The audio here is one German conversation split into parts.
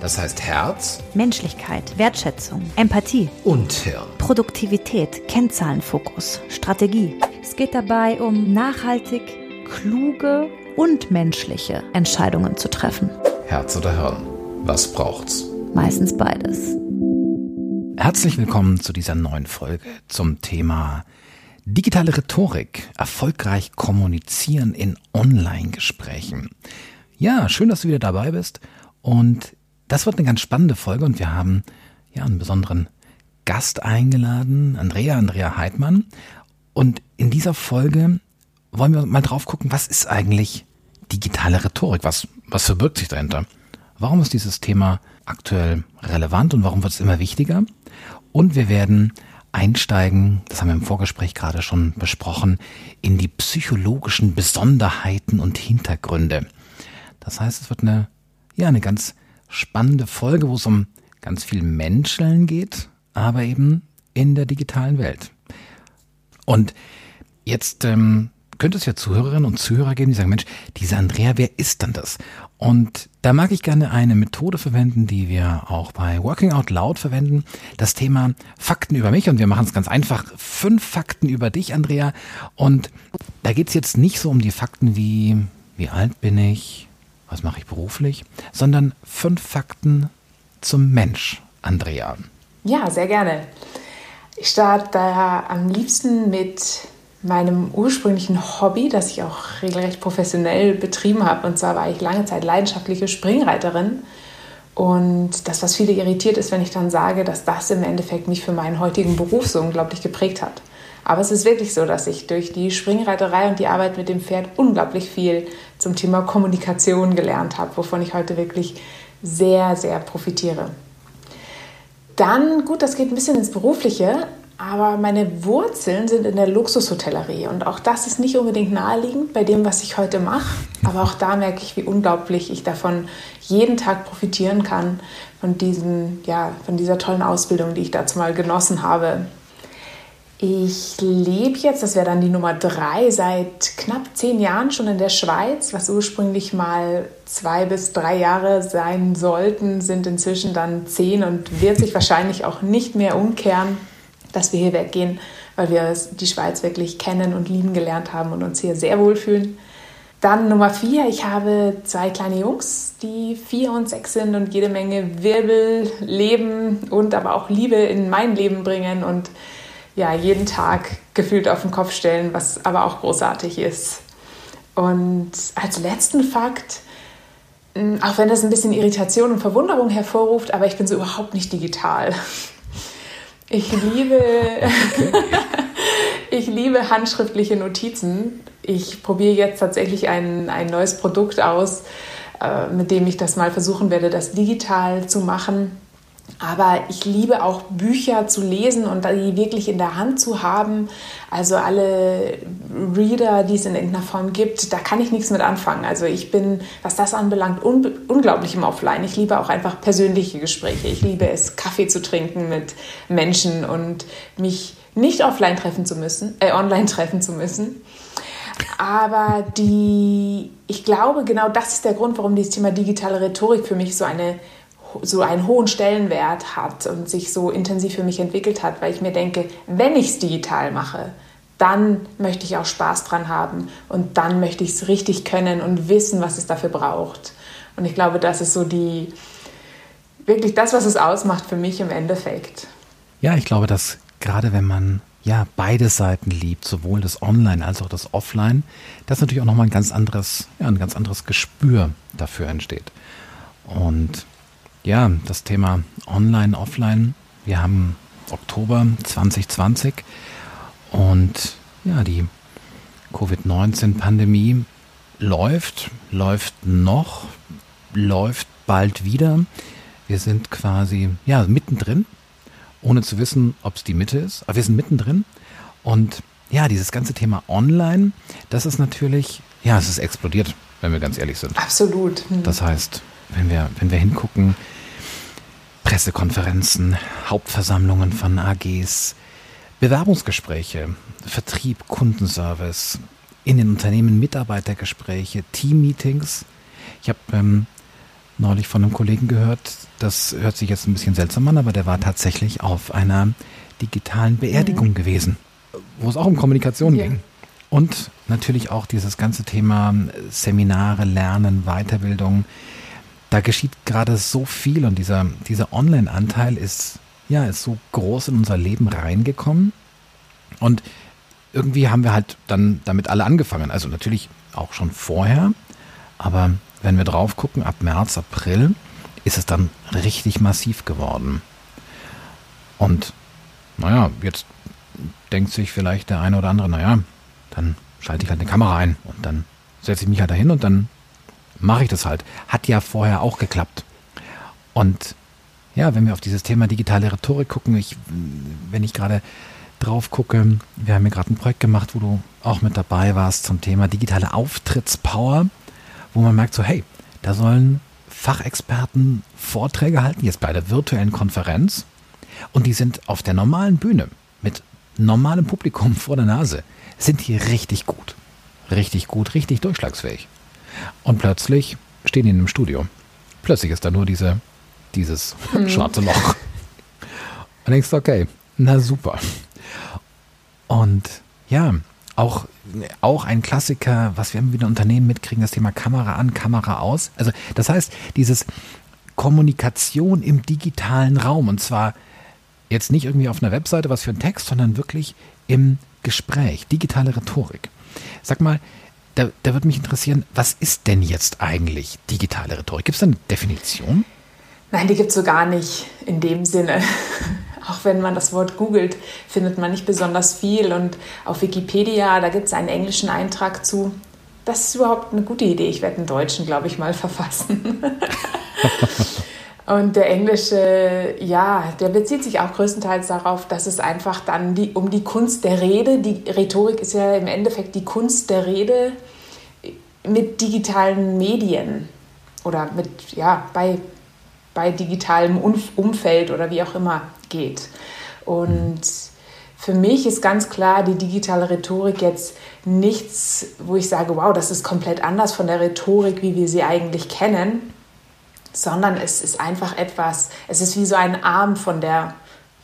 Das heißt Herz, Menschlichkeit, Wertschätzung, Empathie und Hirn. Produktivität, Kennzahlenfokus, Strategie. Es geht dabei um nachhaltig, kluge und menschliche Entscheidungen zu treffen. Herz oder Hirn? Was braucht's? Meistens beides. Herzlich willkommen zu dieser neuen Folge zum Thema digitale Rhetorik, erfolgreich kommunizieren in Online-Gesprächen. Ja, schön, dass du wieder dabei bist und das wird eine ganz spannende Folge und wir haben ja einen besonderen Gast eingeladen, Andrea, Andrea Heidmann. Und in dieser Folge wollen wir mal drauf gucken, was ist eigentlich digitale Rhetorik? Was, was verbirgt sich dahinter? Warum ist dieses Thema aktuell relevant und warum wird es immer wichtiger? Und wir werden einsteigen, das haben wir im Vorgespräch gerade schon besprochen, in die psychologischen Besonderheiten und Hintergründe. Das heißt, es wird eine, ja, eine ganz spannende Folge, wo es um ganz viel Menscheln geht, aber eben in der digitalen Welt. Und jetzt ähm, könnte es ja Zuhörerinnen und Zuhörer geben, die sagen, Mensch, diese Andrea, wer ist denn das? Und da mag ich gerne eine Methode verwenden, die wir auch bei Working Out Loud verwenden. Das Thema Fakten über mich. Und wir machen es ganz einfach. Fünf Fakten über dich, Andrea. Und da geht es jetzt nicht so um die Fakten wie, wie alt bin ich, was mache ich beruflich, sondern fünf Fakten zum Mensch, Andrea. Ja, sehr gerne. Ich starte daher am liebsten mit meinem ursprünglichen Hobby, das ich auch regelrecht professionell betrieben habe. Und zwar war ich lange Zeit leidenschaftliche Springreiterin. Und das, was viele irritiert, ist, wenn ich dann sage, dass das im Endeffekt mich für meinen heutigen Beruf so unglaublich geprägt hat. Aber es ist wirklich so, dass ich durch die Springreiterei und die Arbeit mit dem Pferd unglaublich viel zum Thema Kommunikation gelernt habe, wovon ich heute wirklich sehr, sehr profitiere. Dann, gut, das geht ein bisschen ins Berufliche, aber meine Wurzeln sind in der Luxushotellerie und auch das ist nicht unbedingt naheliegend bei dem, was ich heute mache. Aber auch da merke ich, wie unglaublich ich davon jeden Tag profitieren kann, von, diesen, ja, von dieser tollen Ausbildung, die ich dazu mal genossen habe. Ich lebe jetzt, das wäre dann die Nummer drei, seit knapp zehn Jahren schon in der Schweiz, was ursprünglich mal zwei bis drei Jahre sein sollten, sind inzwischen dann zehn und wird sich wahrscheinlich auch nicht mehr umkehren, dass wir hier weggehen, weil wir die Schweiz wirklich kennen und lieben gelernt haben und uns hier sehr wohlfühlen. Dann Nummer vier, ich habe zwei kleine Jungs, die vier und sechs sind und jede Menge Wirbel, Leben und aber auch Liebe in mein Leben bringen und ja, jeden Tag gefühlt auf den Kopf stellen, was aber auch großartig ist. Und als letzten Fakt, hm, auch wenn das ein bisschen Irritation und Verwunderung hervorruft, aber ich bin so überhaupt nicht digital. Ich liebe, okay. ich liebe handschriftliche Notizen. Ich probiere jetzt tatsächlich ein, ein neues Produkt aus, äh, mit dem ich das mal versuchen werde, das digital zu machen. Aber ich liebe auch Bücher zu lesen und die wirklich in der Hand zu haben. Also alle Reader, die es in irgendeiner Form gibt, da kann ich nichts mit anfangen. Also ich bin, was das anbelangt, un unglaublich im Offline. Ich liebe auch einfach persönliche Gespräche. Ich liebe es, Kaffee zu trinken mit Menschen und mich nicht offline treffen zu müssen, äh, online treffen zu müssen. Aber die, ich glaube, genau das ist der Grund, warum dieses Thema digitale Rhetorik für mich so eine so einen hohen Stellenwert hat und sich so intensiv für mich entwickelt hat, weil ich mir denke, wenn ich es digital mache, dann möchte ich auch Spaß dran haben und dann möchte ich es richtig können und wissen, was es dafür braucht. Und ich glaube, das ist so die wirklich das, was es ausmacht für mich im Endeffekt. Ja, ich glaube, dass gerade wenn man ja beide Seiten liebt, sowohl das Online als auch das Offline, dass natürlich auch nochmal ein ganz anderes, ja, ein ganz anderes Gespür dafür entsteht. Und ja, das Thema Online, Offline. Wir haben Oktober 2020 und ja, die Covid-19-Pandemie läuft, läuft noch, läuft bald wieder. Wir sind quasi ja mittendrin ohne zu wissen, ob es die Mitte ist. Aber wir sind mittendrin. Und ja, dieses ganze Thema Online, das ist natürlich, ja, es ist explodiert, wenn wir ganz ehrlich sind. Absolut. Das heißt, wenn wir, wenn wir hingucken, Pressekonferenzen, Hauptversammlungen von AGs, Bewerbungsgespräche, Vertrieb, Kundenservice, in den Unternehmen Mitarbeitergespräche, Teammeetings. Ich habe ähm, neulich von einem Kollegen gehört, das hört sich jetzt ein bisschen seltsam an, aber der war tatsächlich auf einer digitalen Beerdigung mhm. gewesen, wo es auch um Kommunikation ja. ging. Und natürlich auch dieses ganze Thema Seminare, Lernen, Weiterbildung. Da geschieht gerade so viel und dieser, dieser Online-Anteil ist, ja, ist so groß in unser Leben reingekommen. Und irgendwie haben wir halt dann damit alle angefangen. Also natürlich auch schon vorher, aber wenn wir drauf gucken, ab März, April ist es dann richtig massiv geworden. Und naja, jetzt denkt sich vielleicht der eine oder andere, naja, dann schalte ich halt eine Kamera ein und dann setze ich mich halt dahin und dann mache ich das halt. Hat ja vorher auch geklappt. Und ja, wenn wir auf dieses Thema digitale Rhetorik gucken, ich, wenn ich gerade drauf gucke, wir haben hier gerade ein Projekt gemacht, wo du auch mit dabei warst zum Thema digitale Auftrittspower, wo man merkt so, hey, da sollen Fachexperten Vorträge halten, jetzt bei der virtuellen Konferenz, und die sind auf der normalen Bühne mit normalem Publikum vor der Nase, sind die richtig gut. Richtig gut, richtig durchschlagsfähig. Und plötzlich stehen die in einem Studio. Plötzlich ist da nur diese, dieses mhm. schwarze Loch. Und denkst, okay, na super. Und ja, auch, auch ein Klassiker, was wir immer wieder Unternehmen mitkriegen, das Thema Kamera an, Kamera aus. Also das heißt, dieses Kommunikation im digitalen Raum und zwar jetzt nicht irgendwie auf einer Webseite, was für ein Text, sondern wirklich im Gespräch, digitale Rhetorik. Sag mal, da, da würde mich interessieren, was ist denn jetzt eigentlich digitale Rhetorik? Gibt es da eine Definition? Nein, die gibt es so gar nicht in dem Sinne. Auch wenn man das Wort googelt, findet man nicht besonders viel. Und auf Wikipedia, da gibt es einen englischen Eintrag zu. Das ist überhaupt eine gute Idee. Ich werde einen deutschen, glaube ich, mal verfassen. Und der englische, ja, der bezieht sich auch größtenteils darauf, dass es einfach dann die, um die Kunst der Rede, die Rhetorik ist ja im Endeffekt die Kunst der Rede mit digitalen Medien oder mit, ja, bei, bei digitalem Umfeld oder wie auch immer geht. Und für mich ist ganz klar die digitale Rhetorik jetzt nichts, wo ich sage, wow, das ist komplett anders von der Rhetorik, wie wir sie eigentlich kennen, sondern es ist einfach etwas, es ist wie so ein Arm von der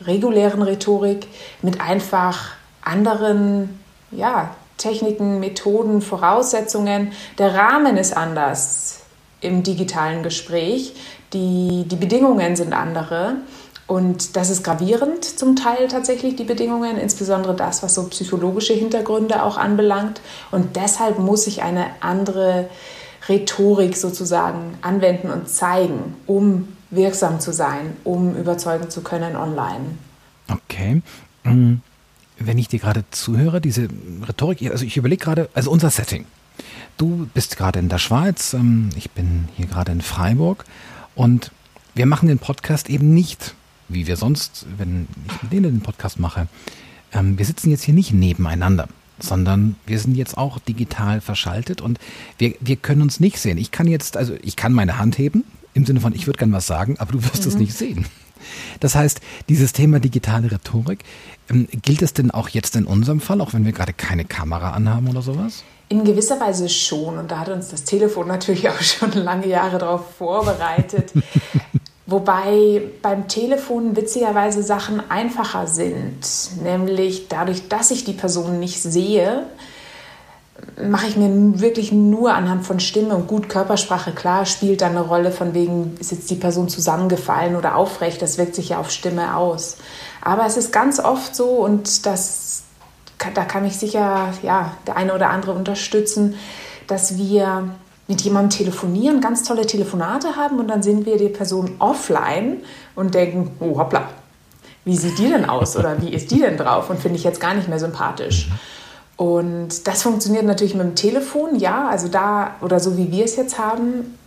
regulären Rhetorik mit einfach anderen ja, Techniken, Methoden, Voraussetzungen. Der Rahmen ist anders im digitalen Gespräch, die, die Bedingungen sind andere und das ist gravierend zum Teil tatsächlich, die Bedingungen, insbesondere das, was so psychologische Hintergründe auch anbelangt. Und deshalb muss ich eine andere Rhetorik sozusagen anwenden und zeigen, um wirksam zu sein, um überzeugen zu können online. Okay. Mm, wenn ich dir gerade zuhöre, diese Rhetorik, also ich überlege gerade, also unser Setting. Du bist gerade in der Schweiz, ähm, ich bin hier gerade in Freiburg und wir machen den Podcast eben nicht wie wir sonst, wenn ich mit denen den Podcast mache, ähm, wir sitzen jetzt hier nicht nebeneinander, sondern wir sind jetzt auch digital verschaltet und wir, wir können uns nicht sehen. Ich kann jetzt, also ich kann meine Hand heben, im Sinne von, ich würde gern was sagen, aber du wirst es mhm. nicht sehen. Das heißt, dieses Thema digitale Rhetorik, ähm, gilt es denn auch jetzt in unserem Fall, auch wenn wir gerade keine Kamera anhaben oder sowas? In gewisser Weise schon. Und da hat uns das Telefon natürlich auch schon lange Jahre darauf vorbereitet. Wobei beim Telefon witzigerweise Sachen einfacher sind. Nämlich dadurch, dass ich die Person nicht sehe, mache ich mir wirklich nur anhand von Stimme und gut Körpersprache klar, spielt da eine Rolle von wegen, ist jetzt die Person zusammengefallen oder aufrecht, das wirkt sich ja auf Stimme aus. Aber es ist ganz oft so und das, da kann mich sicher ja, der eine oder andere unterstützen, dass wir mit jemandem telefonieren, ganz tolle Telefonate haben und dann sind wir die Person offline und denken, oh hoppla, wie sieht die denn aus oder wie ist die denn drauf und finde ich jetzt gar nicht mehr sympathisch. Und das funktioniert natürlich mit dem Telefon, ja, also da oder so wie wir es jetzt haben,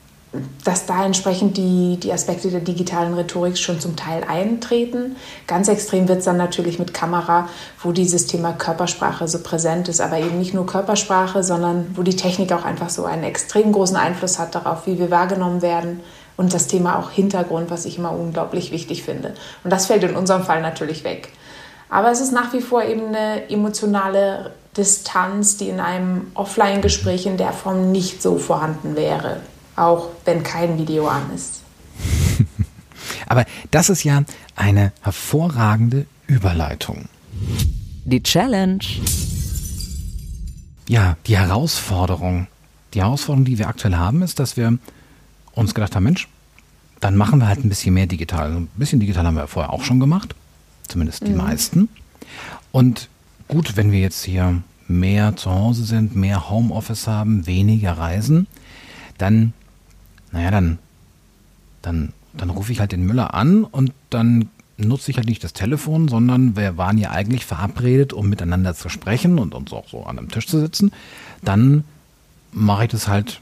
dass da entsprechend die, die Aspekte der digitalen Rhetorik schon zum Teil eintreten. Ganz extrem wird es dann natürlich mit Kamera, wo dieses Thema Körpersprache so präsent ist, aber eben nicht nur Körpersprache, sondern wo die Technik auch einfach so einen extrem großen Einfluss hat darauf, wie wir wahrgenommen werden und das Thema auch Hintergrund, was ich immer unglaublich wichtig finde. Und das fällt in unserem Fall natürlich weg. Aber es ist nach wie vor eben eine emotionale Distanz, die in einem Offline-Gespräch in der Form nicht so vorhanden wäre, auch wenn kein Video an ist. Aber das ist ja eine hervorragende Überleitung. Die Challenge. Ja, die Herausforderung. Die Herausforderung, die wir aktuell haben, ist, dass wir uns gedacht haben, Mensch, dann machen wir halt ein bisschen mehr digital. Ein bisschen digital haben wir vorher auch schon gemacht, zumindest die mhm. meisten. Und gut, wenn wir jetzt hier mehr zu Hause sind, mehr Homeoffice haben, weniger reisen, dann, naja, dann, dann, dann rufe ich halt den Müller an und dann nutze ich halt nicht das Telefon, sondern wir waren ja eigentlich verabredet, um miteinander zu sprechen und uns auch so an einem Tisch zu sitzen. Dann mache ich das halt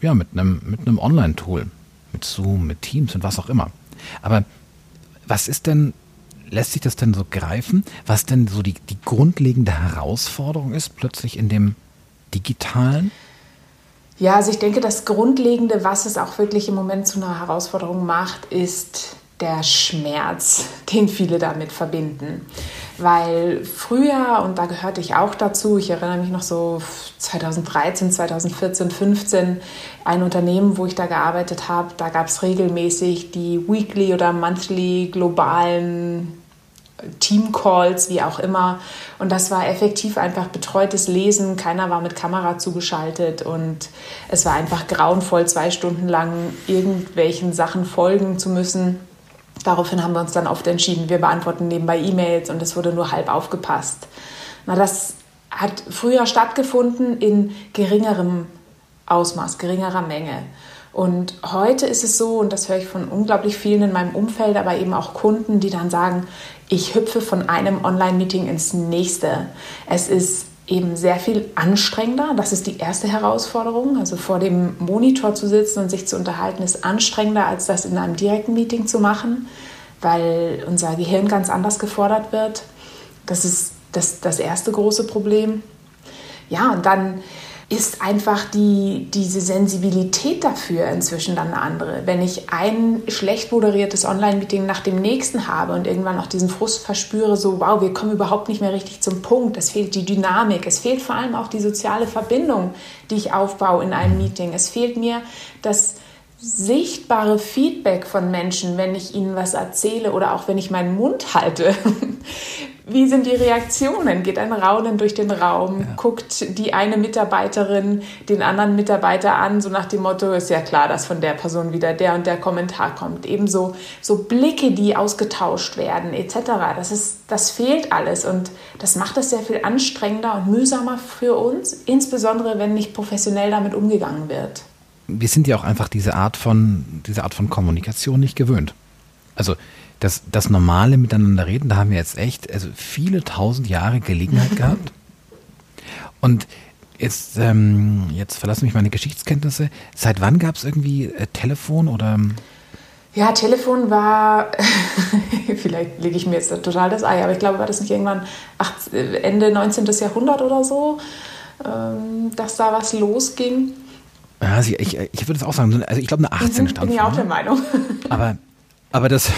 ja, mit einem, mit einem Online-Tool, mit Zoom, mit Teams und was auch immer. Aber was ist denn, lässt sich das denn so greifen, was denn so die, die grundlegende Herausforderung ist, plötzlich in dem digitalen? Ja, also ich denke, das Grundlegende, was es auch wirklich im Moment zu einer Herausforderung macht, ist der Schmerz, den viele damit verbinden. Weil früher, und da gehörte ich auch dazu, ich erinnere mich noch so 2013, 2014, 15, ein Unternehmen, wo ich da gearbeitet habe, da gab es regelmäßig die Weekly oder Monthly globalen Team-Calls, wie auch immer. Und das war effektiv einfach betreutes Lesen. Keiner war mit Kamera zugeschaltet und es war einfach grauenvoll, zwei Stunden lang irgendwelchen Sachen folgen zu müssen Daraufhin haben wir uns dann oft entschieden, wir beantworten nebenbei E-Mails und es wurde nur halb aufgepasst. Na, das hat früher stattgefunden in geringerem Ausmaß, geringerer Menge. Und heute ist es so, und das höre ich von unglaublich vielen in meinem Umfeld, aber eben auch Kunden, die dann sagen, ich hüpfe von einem Online-Meeting ins nächste. Es ist eben sehr viel anstrengender. Das ist die erste Herausforderung. Also vor dem Monitor zu sitzen und sich zu unterhalten, ist anstrengender, als das in einem direkten Meeting zu machen, weil unser Gehirn ganz anders gefordert wird. Das ist das, das erste große Problem. Ja, und dann ist einfach die, diese Sensibilität dafür inzwischen dann eine andere. Wenn ich ein schlecht moderiertes Online-Meeting nach dem nächsten habe und irgendwann auch diesen Frust verspüre, so, wow, wir kommen überhaupt nicht mehr richtig zum Punkt, es fehlt die Dynamik, es fehlt vor allem auch die soziale Verbindung, die ich aufbaue in einem Meeting. Es fehlt mir das sichtbare Feedback von Menschen, wenn ich ihnen was erzähle oder auch wenn ich meinen Mund halte. Wie sind die Reaktionen? Geht ein Raunen durch den Raum? Ja. Guckt die eine Mitarbeiterin den anderen Mitarbeiter an, so nach dem Motto, ist ja klar, dass von der Person wieder der und der Kommentar kommt. Ebenso so Blicke, die ausgetauscht werden, etc. Das, ist, das fehlt alles und das macht es sehr viel anstrengender und mühsamer für uns, insbesondere wenn nicht professionell damit umgegangen wird. Wir sind ja auch einfach diese Art von, diese Art von Kommunikation nicht gewöhnt. Also das, das normale Miteinander reden, da haben wir jetzt echt also viele tausend Jahre Gelegenheit gehabt. Und jetzt, ähm, jetzt verlassen mich meine Geschichtskenntnisse. Seit wann gab es irgendwie äh, Telefon oder? Ja, Telefon war, vielleicht lege ich mir jetzt total das Ei, aber ich glaube, war das nicht irgendwann acht, Ende 19. Jahrhundert oder so, ähm, dass da was losging. Ja, also ich, ich würde es auch sagen, also ich glaube eine 18 mhm, stand. Bin ich auch der Meinung. Aber aber das,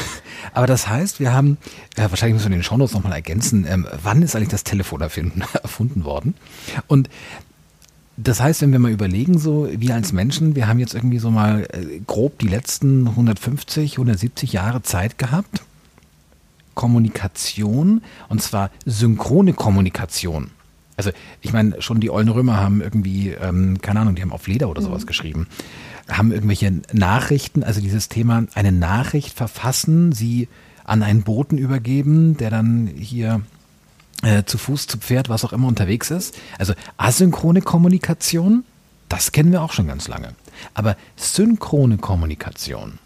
aber das heißt, wir haben, ja, wahrscheinlich müssen wir den Shownotes nochmal ergänzen, ähm, wann ist eigentlich das Telefon erfinden, erfunden worden? Und das heißt, wenn wir mal überlegen, so wir als Menschen, wir haben jetzt irgendwie so mal äh, grob die letzten 150, 170 Jahre Zeit gehabt, Kommunikation, und zwar synchrone Kommunikation. Also ich meine, schon die ollen Römer haben irgendwie, ähm, keine Ahnung, die haben auf Leder oder sowas mhm. geschrieben haben irgendwelche Nachrichten, also dieses Thema, eine Nachricht verfassen, sie an einen Boten übergeben, der dann hier äh, zu Fuß, zu Pferd, was auch immer unterwegs ist. Also asynchrone Kommunikation, das kennen wir auch schon ganz lange. Aber synchrone Kommunikation,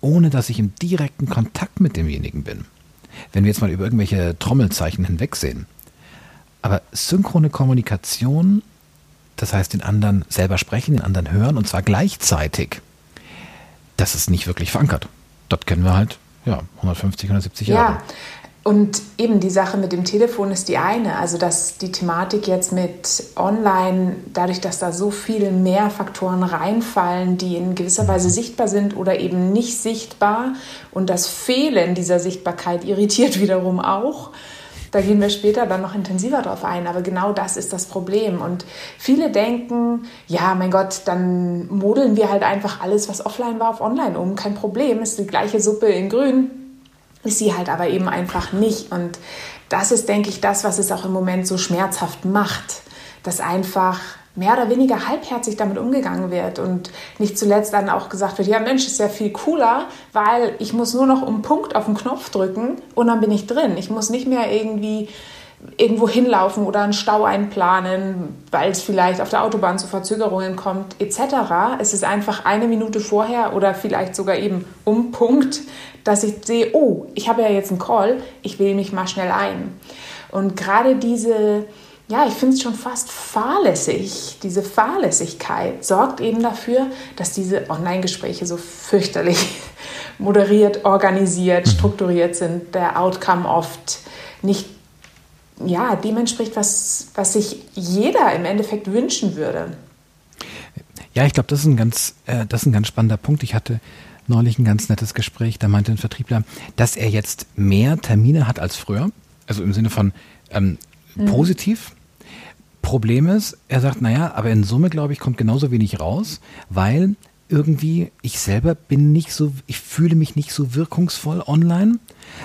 ohne dass ich im direkten Kontakt mit demjenigen bin, wenn wir jetzt mal über irgendwelche Trommelzeichen hinwegsehen, aber synchrone Kommunikation das heißt den anderen selber sprechen, den anderen hören und zwar gleichzeitig, das ist nicht wirklich verankert. Das kennen wir halt, ja, 150, 170 Jahre. Ja, und eben die Sache mit dem Telefon ist die eine. Also, dass die Thematik jetzt mit Online, dadurch, dass da so viel mehr Faktoren reinfallen, die in gewisser Weise sichtbar sind oder eben nicht sichtbar und das Fehlen dieser Sichtbarkeit irritiert wiederum auch. Da gehen wir später dann noch intensiver drauf ein, aber genau das ist das Problem. Und viele denken, ja, mein Gott, dann modeln wir halt einfach alles, was offline war, auf online um. Kein Problem, ist die gleiche Suppe in grün ist sie halt aber eben einfach nicht. Und das ist, denke ich, das, was es auch im Moment so schmerzhaft macht, dass einfach mehr oder weniger halbherzig damit umgegangen wird und nicht zuletzt dann auch gesagt wird, ja Mensch, ist ja viel cooler, weil ich muss nur noch um Punkt auf den Knopf drücken und dann bin ich drin. Ich muss nicht mehr irgendwie irgendwo hinlaufen oder einen Stau einplanen, weil es vielleicht auf der Autobahn zu Verzögerungen kommt, etc. Es ist einfach eine Minute vorher oder vielleicht sogar eben um Punkt, dass ich sehe, oh, ich habe ja jetzt einen Call, ich wähle mich mal schnell ein. Und gerade diese, ja, ich finde es schon fast fahrlässig, diese Fahrlässigkeit sorgt eben dafür, dass diese Online-Gespräche so fürchterlich moderiert, organisiert, mhm. strukturiert sind, der Outcome oft nicht ja, dem entspricht, was, was sich jeder im Endeffekt wünschen würde. Ja, ich glaube, das, ist ein ganz, äh, das ist ein ganz spannender Punkt. Ich hatte neulich ein ganz nettes Gespräch, da meinte ein Vertriebler, dass er jetzt mehr Termine hat als früher. Also im Sinne von ähm, mhm. positiv. Problem ist, er sagt, naja, aber in Summe, glaube ich, kommt genauso wenig raus, weil irgendwie ich selber bin nicht so, ich fühle mich nicht so wirkungsvoll online.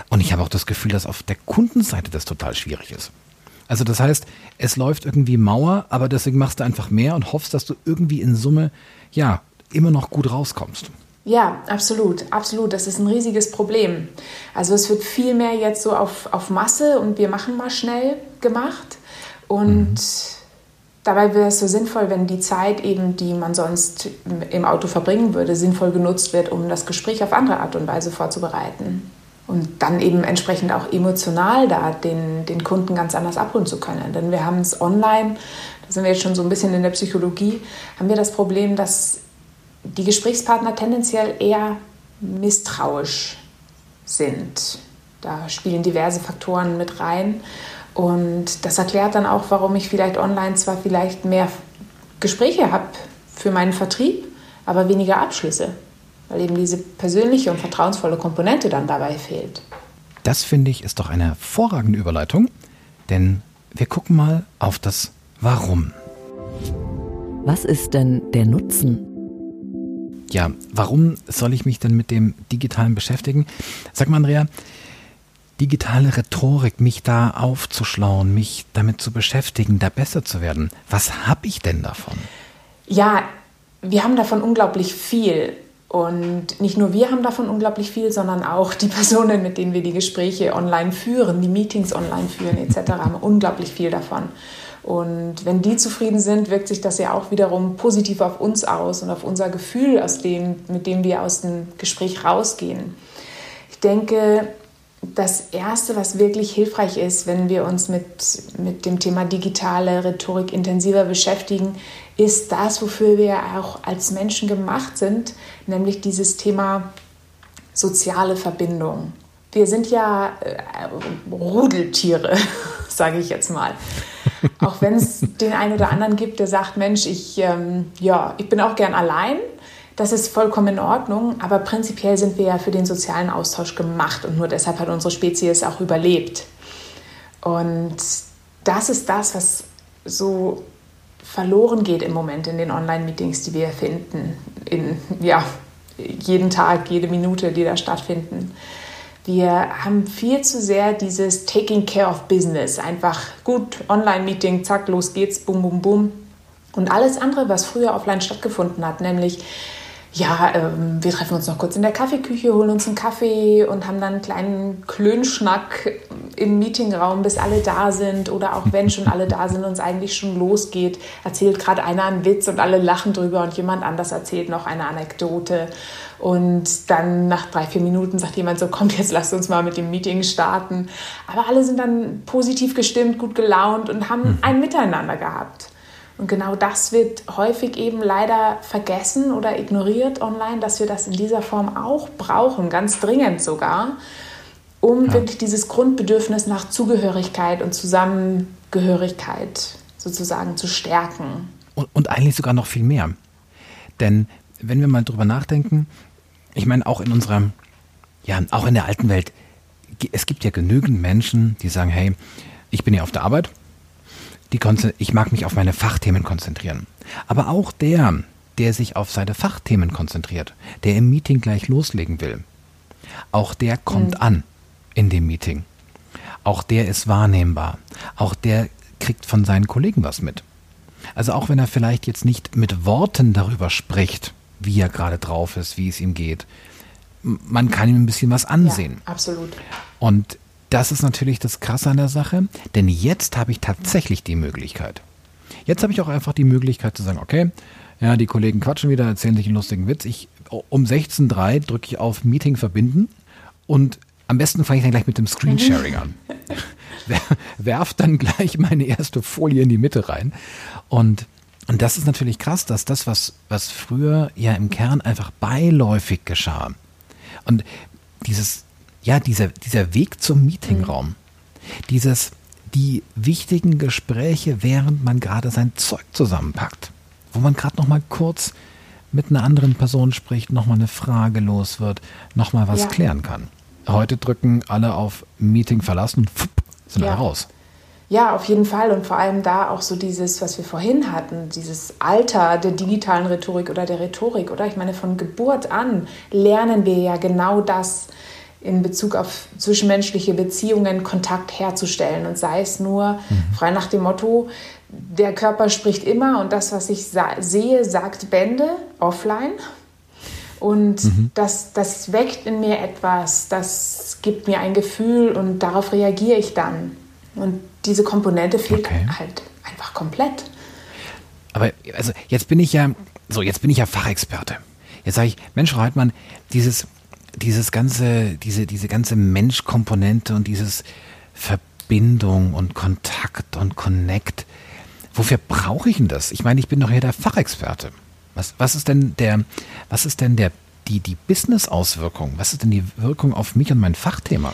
Und ich habe auch das Gefühl, dass auf der Kundenseite das total schwierig ist. Also das heißt, es läuft irgendwie Mauer, aber deswegen machst du einfach mehr und hoffst, dass du irgendwie in Summe, ja, immer noch gut rauskommst. Ja, absolut, absolut. Das ist ein riesiges Problem. Also es wird viel mehr jetzt so auf, auf Masse und wir machen mal schnell gemacht. Und mhm. dabei wäre es so sinnvoll, wenn die Zeit eben, die man sonst im Auto verbringen würde, sinnvoll genutzt wird, um das Gespräch auf andere Art und Weise vorzubereiten und dann eben entsprechend auch emotional da den, den Kunden ganz anders abholen zu können. Denn wir haben es online, da sind wir jetzt schon so ein bisschen in der Psychologie, haben wir das Problem, dass die Gesprächspartner tendenziell eher misstrauisch sind. Da spielen diverse Faktoren mit rein. Und das erklärt dann auch, warum ich vielleicht online zwar vielleicht mehr Gespräche habe für meinen Vertrieb, aber weniger Abschlüsse weil eben diese persönliche und vertrauensvolle Komponente dann dabei fehlt. Das finde ich ist doch eine hervorragende Überleitung, denn wir gucken mal auf das Warum. Was ist denn der Nutzen? Ja, warum soll ich mich denn mit dem Digitalen beschäftigen? Sag mal, Andrea, digitale Rhetorik, mich da aufzuschlauen, mich damit zu beschäftigen, da besser zu werden. Was habe ich denn davon? Ja, wir haben davon unglaublich viel. Und nicht nur wir haben davon unglaublich viel, sondern auch die Personen, mit denen wir die Gespräche online führen, die Meetings online führen etc., haben unglaublich viel davon. Und wenn die zufrieden sind, wirkt sich das ja auch wiederum positiv auf uns aus und auf unser Gefühl, aus dem, mit dem wir aus dem Gespräch rausgehen. Ich denke, das Erste, was wirklich hilfreich ist, wenn wir uns mit, mit dem Thema digitale Rhetorik intensiver beschäftigen, ist das, wofür wir auch als Menschen gemacht sind, nämlich dieses Thema soziale Verbindung. Wir sind ja äh, Rudeltiere, sage ich jetzt mal. Auch wenn es den einen oder anderen gibt, der sagt, Mensch, ich, ähm, ja, ich bin auch gern allein, das ist vollkommen in Ordnung, aber prinzipiell sind wir ja für den sozialen Austausch gemacht und nur deshalb hat unsere Spezies auch überlebt. Und das ist das, was so verloren geht im Moment in den Online-Meetings, die wir finden, in ja, jeden Tag, jede Minute, die da stattfinden. Wir haben viel zu sehr dieses Taking Care of Business. Einfach gut, Online-Meeting, zack, los geht's, bum, bum, bum. Und alles andere, was früher offline stattgefunden hat, nämlich ja, ähm, wir treffen uns noch kurz in der Kaffeeküche, holen uns einen Kaffee und haben dann einen kleinen Klönschnack im Meetingraum, bis alle da sind. Oder auch wenn schon alle da sind und es eigentlich schon losgeht, erzählt gerade einer einen Witz und alle lachen drüber und jemand anders erzählt noch eine Anekdote. Und dann nach drei, vier Minuten sagt jemand so, kommt jetzt, lasst uns mal mit dem Meeting starten. Aber alle sind dann positiv gestimmt, gut gelaunt und haben mhm. ein Miteinander gehabt. Und genau das wird häufig eben leider vergessen oder ignoriert online, dass wir das in dieser Form auch brauchen, ganz dringend sogar, um ja. wirklich dieses Grundbedürfnis nach Zugehörigkeit und Zusammengehörigkeit sozusagen zu stärken. Und, und eigentlich sogar noch viel mehr. Denn wenn wir mal drüber nachdenken, ich meine, auch in unserer, ja, auch in der alten Welt, es gibt ja genügend Menschen, die sagen, hey, ich bin ja auf der Arbeit, die ich mag mich auf meine Fachthemen konzentrieren. Aber auch der, der sich auf seine Fachthemen konzentriert, der im Meeting gleich loslegen will, auch der kommt mhm. an in dem Meeting. Auch der ist wahrnehmbar. Auch der kriegt von seinen Kollegen was mit. Also auch wenn er vielleicht jetzt nicht mit Worten darüber spricht, wie er gerade drauf ist, wie es ihm geht, man kann ihm ein bisschen was ansehen. Ja, absolut. Und das ist natürlich das Krasse an der Sache, denn jetzt habe ich tatsächlich die Möglichkeit. Jetzt habe ich auch einfach die Möglichkeit zu sagen, okay, ja, die Kollegen quatschen wieder, erzählen sich einen lustigen Witz. Ich um 16.03 Uhr drücke ich auf Meeting verbinden und am besten fange ich dann gleich mit dem Screensharing an. Werf dann gleich meine erste Folie in die Mitte rein. Und, und das ist natürlich krass, dass das, was, was früher ja im Kern einfach beiläufig geschah. Und dieses, ja, dieser, dieser Weg zum Meetingraum, mhm. dieses, die wichtigen Gespräche, während man gerade sein Zeug zusammenpackt, wo man gerade noch mal kurz mit einer anderen Person spricht, noch mal eine Frage los wird, noch mal was ja. klären kann. Heute drücken alle auf Meeting verlassen und sind ja. alle raus. Ja, auf jeden Fall. Und vor allem da auch so dieses, was wir vorhin hatten, dieses Alter der digitalen Rhetorik oder der Rhetorik, oder? Ich meine, von Geburt an lernen wir ja genau das in Bezug auf zwischenmenschliche Beziehungen Kontakt herzustellen. Und sei es nur mhm. frei nach dem Motto, der Körper spricht immer und das, was ich sehe, sagt Bände offline. Und mhm. das, das weckt in mir etwas, das gibt mir ein Gefühl und darauf reagiere ich dann. Und diese Komponente fehlt okay. halt einfach komplett. Aber also jetzt bin ich ja, so jetzt bin ich ja Fachexperte. Jetzt sage ich, Mensch, Frau Heidmann, dieses, dieses ganze, diese, diese ganze Menschkomponente und dieses Verbindung und Kontakt und Connect, wofür brauche ich denn das? Ich meine, ich bin doch hier der Fachexperte. Was, was ist denn der, was ist denn der, die, die Business-Auswirkung? Was ist denn die Wirkung auf mich und mein Fachthema?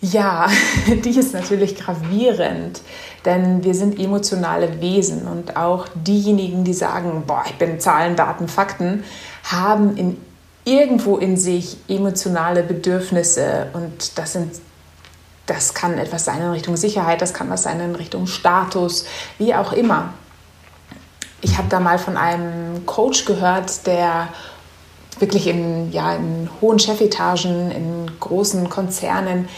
Ja, die ist natürlich gravierend, denn wir sind emotionale Wesen und auch diejenigen, die sagen, boah, ich bin Zahlen, Daten, Fakten, haben in, irgendwo in sich emotionale Bedürfnisse und das sind das kann etwas sein in Richtung Sicherheit, das kann was sein in Richtung Status, wie auch immer. Ich habe da mal von einem Coach gehört, der wirklich in, ja, in hohen Chefetagen, in großen Konzernen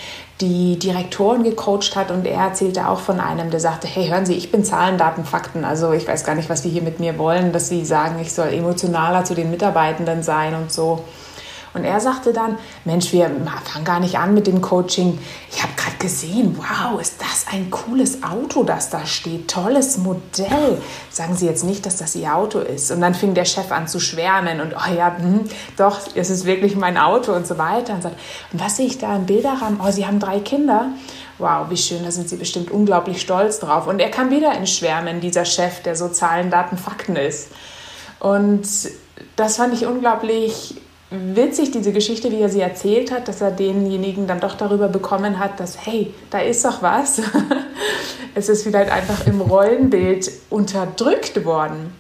die Direktoren gecoacht hat und er erzählte auch von einem, der sagte, hey, hören Sie, ich bin Zahlen, Daten, Fakten, also ich weiß gar nicht, was Sie hier mit mir wollen, dass Sie sagen, ich soll emotionaler zu den Mitarbeitenden sein und so. Und er sagte dann, Mensch, wir fangen gar nicht an mit dem Coaching. Ich habe gerade gesehen, wow, ist das ein cooles Auto, das da steht. Tolles Modell. Sagen Sie jetzt nicht, dass das Ihr Auto ist. Und dann fing der Chef an zu schwärmen und, oh ja, hm, doch, es ist wirklich mein Auto und so weiter. Und, sagt, und was sehe ich da im Bilderrahmen? Oh, Sie haben drei Kinder. Wow, wie schön, da sind Sie bestimmt unglaublich stolz drauf. Und er kam wieder ins Schwärmen, dieser Chef, der so Zahlen, Daten, Fakten ist. Und das fand ich unglaublich witzig, diese Geschichte, wie er sie erzählt hat, dass er denjenigen dann doch darüber bekommen hat, dass, hey, da ist doch was. es ist vielleicht einfach im Rollenbild unterdrückt worden.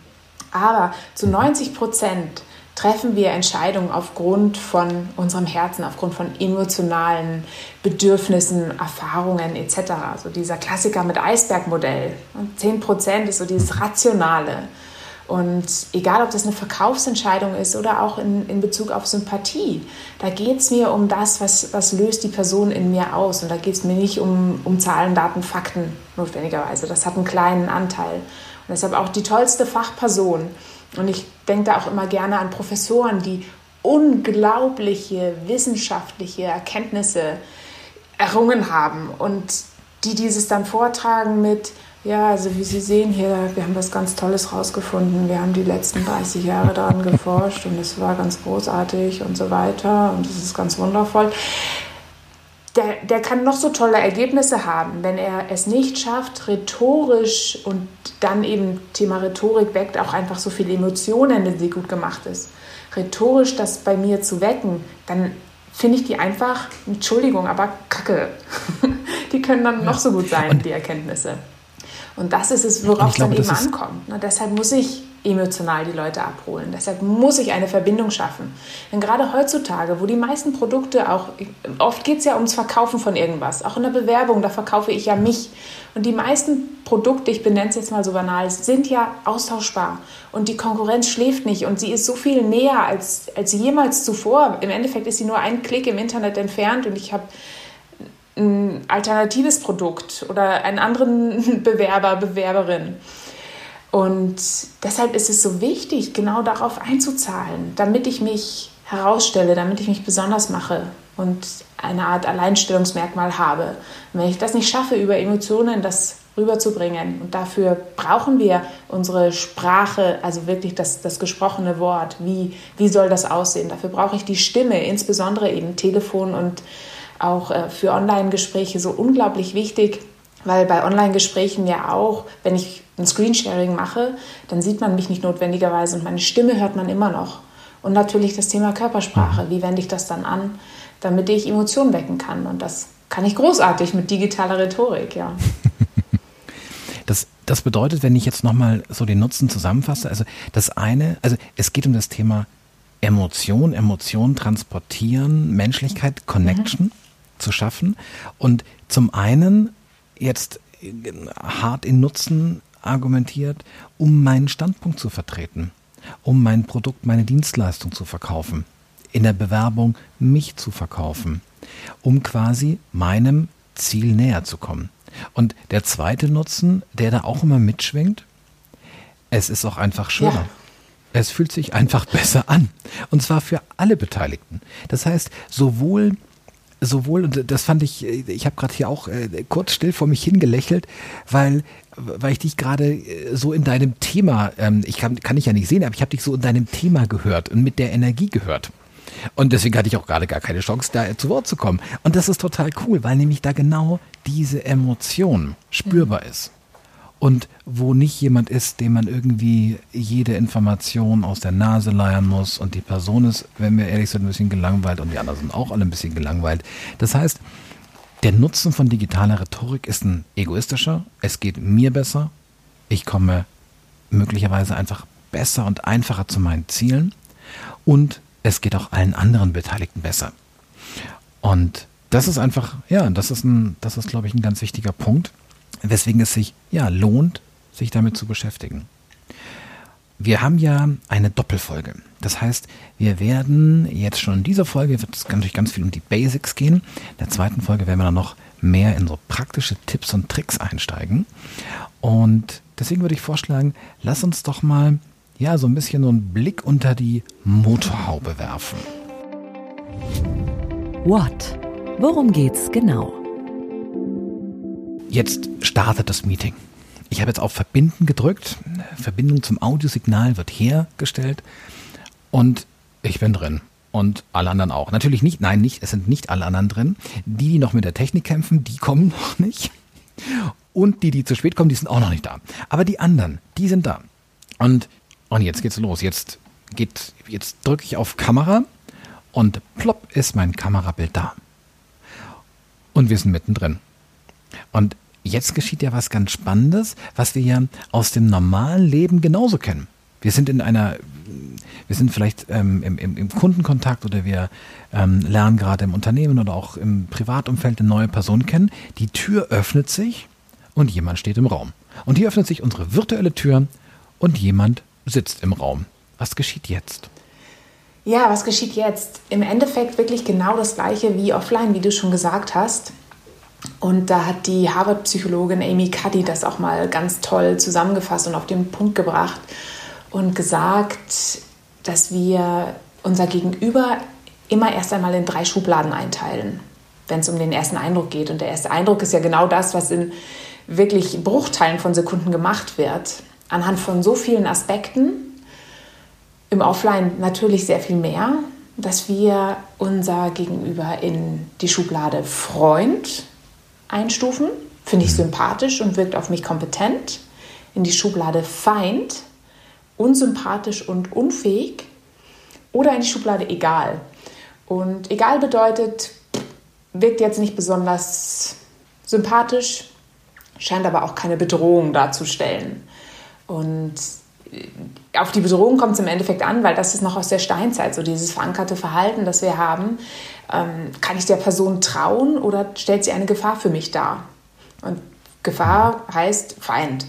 Aber zu 90 Prozent treffen wir Entscheidungen aufgrund von unserem Herzen, aufgrund von emotionalen Bedürfnissen, Erfahrungen etc. Also dieser Klassiker mit Eisbergmodell. 10 Prozent ist so dieses Rationale. Und egal, ob das eine Verkaufsentscheidung ist oder auch in, in Bezug auf Sympathie, da geht es mir um das, was, was löst die Person in mir aus. Und da geht es mir nicht um, um Zahlen, Daten, Fakten notwendigerweise. Das hat einen kleinen Anteil. Und deshalb auch die tollste Fachperson. Und ich denke da auch immer gerne an Professoren, die unglaubliche wissenschaftliche Erkenntnisse errungen haben und die dieses dann vortragen mit ja, also wie Sie sehen hier, wir haben was ganz Tolles rausgefunden. Wir haben die letzten 30 Jahre daran geforscht und es war ganz großartig und so weiter und es ist ganz wundervoll. der, der kann noch so tolle Ergebnisse haben, wenn er es nicht schafft, rhetorisch und dann eben Thema Rhetorik weckt auch einfach so viele Emotionen, wenn sie gut gemacht ist. Rhetorisch das bei mir zu wecken, dann finde ich die einfach, Entschuldigung, aber kacke. die können dann noch so gut sein, und die Erkenntnisse. Und das ist es, worauf es dann eben ankommt. Ne? Deshalb muss ich emotional die Leute abholen. Deshalb muss ich eine Verbindung schaffen. Denn gerade heutzutage, wo die meisten Produkte auch, oft geht es ja ums Verkaufen von irgendwas, auch in der Bewerbung, da verkaufe ich ja mich. Und die meisten Produkte, ich benenne es jetzt mal so banal, sind ja austauschbar. Und die Konkurrenz schläft nicht und sie ist so viel näher als, als jemals zuvor. Im Endeffekt ist sie nur einen Klick im Internet entfernt und ich habe ein alternatives Produkt oder einen anderen Bewerber, Bewerberin. Und deshalb ist es so wichtig, genau darauf einzuzahlen, damit ich mich herausstelle, damit ich mich besonders mache und eine Art Alleinstellungsmerkmal habe. Und wenn ich das nicht schaffe, über Emotionen das rüberzubringen, und dafür brauchen wir unsere Sprache, also wirklich das, das gesprochene Wort, wie, wie soll das aussehen? Dafür brauche ich die Stimme, insbesondere eben Telefon und auch äh, für Online-Gespräche so unglaublich wichtig, weil bei Online-Gesprächen ja auch, wenn ich ein Screensharing mache, dann sieht man mich nicht notwendigerweise und meine Stimme hört man immer noch. Und natürlich das Thema Körpersprache, mhm. wie wende ich das dann an, damit ich Emotionen wecken kann. Und das kann ich großartig mit digitaler Rhetorik, ja. Das, das bedeutet, wenn ich jetzt nochmal so den Nutzen zusammenfasse, also das eine, also es geht um das Thema Emotion, Emotion transportieren, Menschlichkeit, Connection. Mhm zu schaffen. Und zum einen jetzt hart in Nutzen argumentiert, um meinen Standpunkt zu vertreten, um mein Produkt, meine Dienstleistung zu verkaufen, in der Bewerbung mich zu verkaufen, um quasi meinem Ziel näher zu kommen. Und der zweite Nutzen, der da auch immer mitschwingt, es ist auch einfach schöner. Ja. Es fühlt sich einfach besser an. Und zwar für alle Beteiligten. Das heißt, sowohl sowohl, und das fand ich, ich habe gerade hier auch äh, kurz still vor mich hingelächelt, weil, weil ich dich gerade äh, so in deinem Thema, ähm, ich kann, kann dich ja nicht sehen, aber ich habe dich so in deinem Thema gehört und mit der Energie gehört. Und deswegen hatte ich auch gerade gar keine Chance, da zu Wort zu kommen. Und das ist total cool, weil nämlich da genau diese Emotion spürbar mhm. ist und wo nicht jemand ist, dem man irgendwie jede Information aus der Nase leiern muss und die Person ist, wenn wir ehrlich sind, ein bisschen gelangweilt und die anderen sind auch alle ein bisschen gelangweilt. Das heißt, der Nutzen von digitaler Rhetorik ist ein egoistischer. Es geht mir besser. Ich komme möglicherweise einfach besser und einfacher zu meinen Zielen. Und es geht auch allen anderen Beteiligten besser. Und das ist einfach, ja, das ist ein, das ist, glaube ich, ein ganz wichtiger Punkt weswegen es sich ja lohnt, sich damit zu beschäftigen. Wir haben ja eine Doppelfolge. Das heißt, wir werden jetzt schon in dieser Folge, wird es natürlich ganz viel um die Basics gehen. In der zweiten Folge werden wir dann noch mehr in so praktische Tipps und Tricks einsteigen. Und deswegen würde ich vorschlagen, lass uns doch mal ja so ein bisschen so einen Blick unter die Motorhaube werfen. What? Worum geht's genau? Jetzt startet das Meeting. Ich habe jetzt auf Verbinden gedrückt. Verbindung zum Audiosignal wird hergestellt. Und ich bin drin. Und alle anderen auch. Natürlich nicht, nein, nicht, es sind nicht alle anderen drin. Die, die noch mit der Technik kämpfen, die kommen noch nicht. Und die, die zu spät kommen, die sind auch noch nicht da. Aber die anderen, die sind da. Und, und jetzt geht's los. Jetzt geht, jetzt drücke ich auf Kamera und plopp ist mein Kamerabild da. Und wir sind mittendrin. Und jetzt geschieht ja was ganz Spannendes, was wir ja aus dem normalen Leben genauso kennen. Wir sind in einer, wir sind vielleicht ähm, im, im, Kundenkontakt oder wir ähm, lernen gerade im Unternehmen oder auch im Privatumfeld eine neue Person kennen. Die Tür öffnet sich und jemand steht im Raum. Und hier öffnet sich unsere virtuelle Tür und jemand sitzt im Raum. Was geschieht jetzt? Ja, was geschieht jetzt? Im Endeffekt wirklich genau das gleiche wie offline, wie du schon gesagt hast. Und da hat die Harvard-Psychologin Amy Cuddy das auch mal ganz toll zusammengefasst und auf den Punkt gebracht und gesagt, dass wir unser Gegenüber immer erst einmal in drei Schubladen einteilen, wenn es um den ersten Eindruck geht. Und der erste Eindruck ist ja genau das, was in wirklich Bruchteilen von Sekunden gemacht wird. Anhand von so vielen Aspekten, im Offline natürlich sehr viel mehr, dass wir unser Gegenüber in die Schublade Freund einstufen, finde ich mhm. sympathisch und wirkt auf mich kompetent, in die Schublade Feind, unsympathisch und unfähig oder in die Schublade egal. Und egal bedeutet, wirkt jetzt nicht besonders sympathisch, scheint aber auch keine Bedrohung darzustellen. Und auf die Bedrohung kommt es im Endeffekt an, weil das ist noch aus der Steinzeit, so dieses verankerte Verhalten, das wir haben. Ähm, kann ich der Person trauen oder stellt sie eine Gefahr für mich dar? Und Gefahr heißt Feind.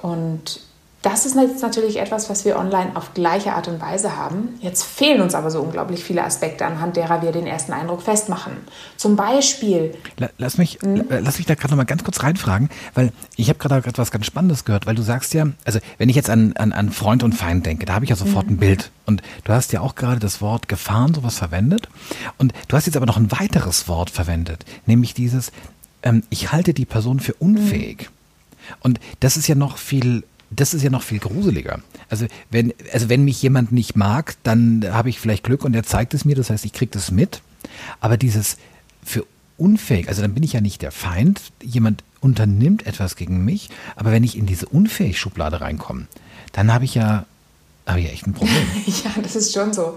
Und das ist jetzt natürlich etwas, was wir online auf gleiche Art und Weise haben. Jetzt fehlen uns aber so unglaublich viele Aspekte, anhand derer wir den ersten Eindruck festmachen. Zum Beispiel. Lass mich, hm? lass mich da gerade noch mal ganz kurz reinfragen, weil ich habe gerade etwas ganz Spannendes gehört, weil du sagst ja, also wenn ich jetzt an, an, an Freund und Feind denke, da habe ich ja sofort mhm. ein Bild. Und du hast ja auch gerade das Wort Gefahren sowas verwendet. Und du hast jetzt aber noch ein weiteres Wort verwendet, nämlich dieses, ähm, ich halte die Person für unfähig. Mhm. Und das ist ja noch viel das ist ja noch viel gruseliger. Also wenn, also wenn mich jemand nicht mag, dann habe ich vielleicht Glück und er zeigt es mir, das heißt, ich kriege das mit. Aber dieses für unfähig, also dann bin ich ja nicht der Feind, jemand unternimmt etwas gegen mich, aber wenn ich in diese unfähig Schublade reinkomme, dann habe ich ja habe ich echt ein Problem. ja, das ist schon so.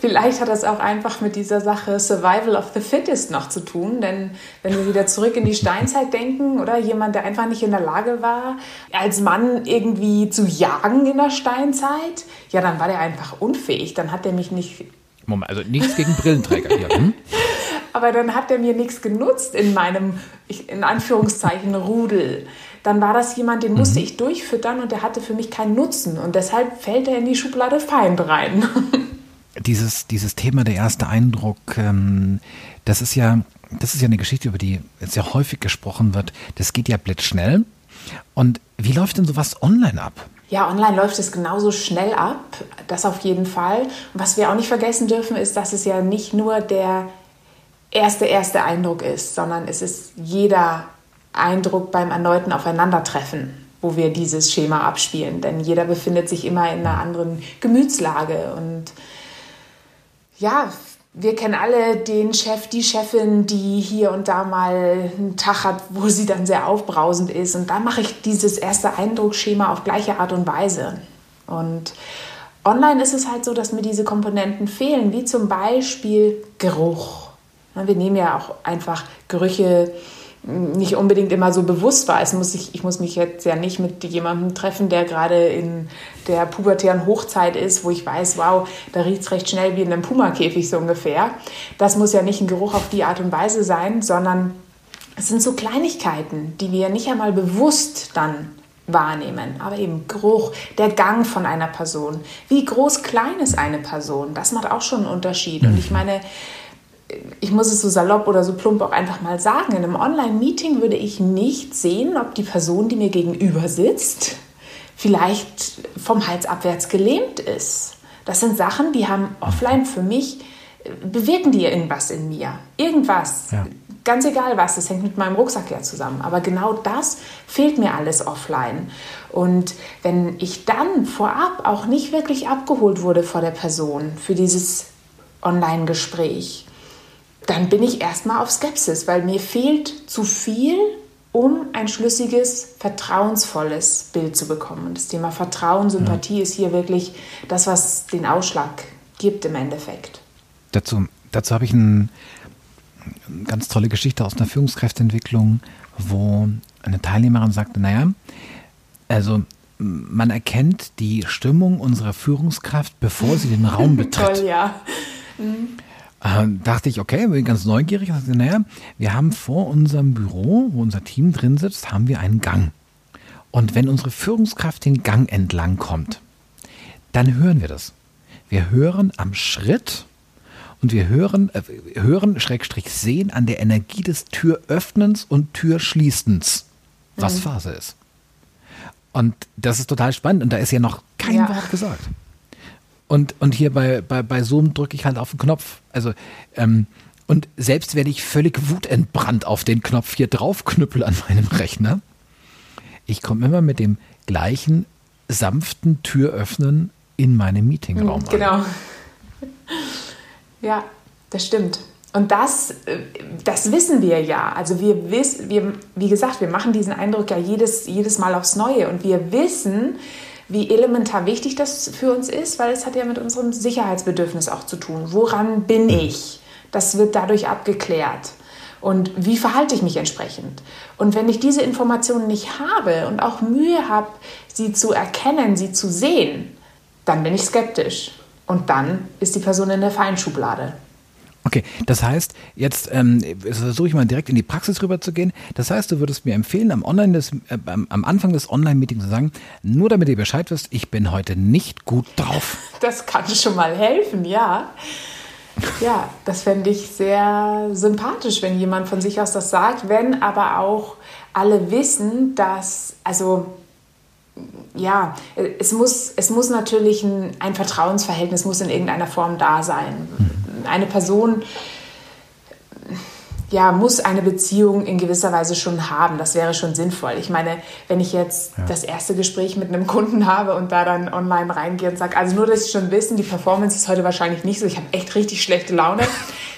Vielleicht hat das auch einfach mit dieser Sache Survival of the Fittest noch zu tun, denn wenn wir wieder zurück in die Steinzeit denken, oder jemand, der einfach nicht in der Lage war, als Mann irgendwie zu jagen in der Steinzeit, ja, dann war der einfach unfähig. Dann hat er mich nicht. Moment, also nichts gegen Brillenträger hier. Hm? Aber dann hat er mir nichts genutzt in meinem, in Anführungszeichen, Rudel dann war das jemand, den musste mhm. ich durchfüttern und der hatte für mich keinen Nutzen. Und deshalb fällt er in die Schublade Feind rein. dieses, dieses Thema, der erste Eindruck, ähm, das ist ja, das ist ja eine Geschichte, über die sehr häufig gesprochen wird. Das geht ja blitzschnell. Und wie läuft denn sowas online ab? Ja, online läuft es genauso schnell ab, das auf jeden Fall. Und was wir auch nicht vergessen dürfen, ist, dass es ja nicht nur der erste, erste Eindruck ist, sondern es ist jeder Eindruck beim erneuten Aufeinandertreffen, wo wir dieses Schema abspielen. Denn jeder befindet sich immer in einer anderen Gemütslage. Und ja, wir kennen alle den Chef, die Chefin, die hier und da mal einen Tag hat, wo sie dann sehr aufbrausend ist. Und da mache ich dieses erste Eindrucksschema auf gleiche Art und Weise. Und online ist es halt so, dass mir diese Komponenten fehlen, wie zum Beispiel Geruch. Wir nehmen ja auch einfach Gerüche nicht unbedingt immer so bewusst war. Es muss ich, ich muss mich jetzt ja nicht mit jemandem treffen, der gerade in der pubertären Hochzeit ist, wo ich weiß, wow, da riecht es recht schnell wie in einem Pumakäfig so ungefähr. Das muss ja nicht ein Geruch auf die Art und Weise sein, sondern es sind so Kleinigkeiten, die wir nicht einmal bewusst dann wahrnehmen. Aber eben Geruch, der Gang von einer Person, wie groß klein ist eine Person, das macht auch schon einen Unterschied. Und ich meine, ich muss es so salopp oder so plump auch einfach mal sagen, in einem Online-Meeting würde ich nicht sehen, ob die Person, die mir gegenüber sitzt, vielleicht vom Hals abwärts gelähmt ist. Das sind Sachen, die haben offline für mich, bewirken die irgendwas in mir. Irgendwas. Ja. Ganz egal was, das hängt mit meinem Rucksack ja zusammen. Aber genau das fehlt mir alles offline. Und wenn ich dann vorab auch nicht wirklich abgeholt wurde vor der Person für dieses Online-Gespräch, dann bin ich erstmal auf Skepsis, weil mir fehlt zu viel, um ein schlüssiges, vertrauensvolles Bild zu bekommen. Und das Thema Vertrauen, Sympathie ja. ist hier wirklich das, was den Ausschlag gibt im Endeffekt. Dazu, dazu habe ich ein, eine ganz tolle Geschichte aus einer Führungskräfteentwicklung, wo eine Teilnehmerin sagte, naja, also man erkennt die Stimmung unserer Führungskraft, bevor sie den Raum betritt. Toll, ja. Mhm äh, dachte ich, okay, bin ganz neugierig. Dachte, naja, wir haben vor unserem Büro, wo unser Team drin sitzt, haben wir einen Gang. Und wenn unsere Führungskraft den Gang entlang kommt, dann hören wir das. Wir hören am Schritt und wir hören, äh, hören Schrägstrich sehen an der Energie des Türöffnens und Türschließens, was mhm. Phase ist. Und das ist total spannend und da ist ja noch kein ja. Wort gesagt. Und, und hier bei, bei, bei Zoom drücke ich halt auf den Knopf. Also, ähm, und selbst wenn ich völlig wutentbrannt auf den Knopf hier draufknüppel an meinem Rechner, ich komme immer mit dem gleichen sanften Türöffnen in meinem Meetingraum mhm, genau. an. Ja, das stimmt. Und das, äh, das wissen wir ja. Also wir wissen, wir, wie gesagt, wir machen diesen Eindruck ja jedes, jedes Mal aufs Neue. Und wir wissen, wie elementar wichtig das für uns ist, weil es hat ja mit unserem Sicherheitsbedürfnis auch zu tun. Woran bin ich? Das wird dadurch abgeklärt. Und wie verhalte ich mich entsprechend? Und wenn ich diese Informationen nicht habe und auch Mühe habe, sie zu erkennen, sie zu sehen, dann bin ich skeptisch. Und dann ist die Person in der Feinschublade. Okay, das heißt, jetzt ähm, versuche ich mal direkt in die Praxis rüber zu gehen. Das heißt, du würdest mir empfehlen, am, Online des, äh, am, Anfang des Online-Meetings zu sagen, nur damit ihr Bescheid wisst, ich bin heute nicht gut drauf. Das kann schon mal helfen, ja. Ja, das fände ich sehr sympathisch, wenn jemand von sich aus das sagt, wenn aber auch alle wissen, dass, also ja, es muss, es muss natürlich ein, ein Vertrauensverhältnis muss in irgendeiner Form da sein. Mhm. Eine Person ja, muss eine Beziehung in gewisser Weise schon haben. Das wäre schon sinnvoll. Ich meine, wenn ich jetzt ja. das erste Gespräch mit einem Kunden habe und da dann online reingehe und sage, also nur, dass Sie schon wissen, die Performance ist heute wahrscheinlich nicht so. Ich habe echt richtig schlechte Laune,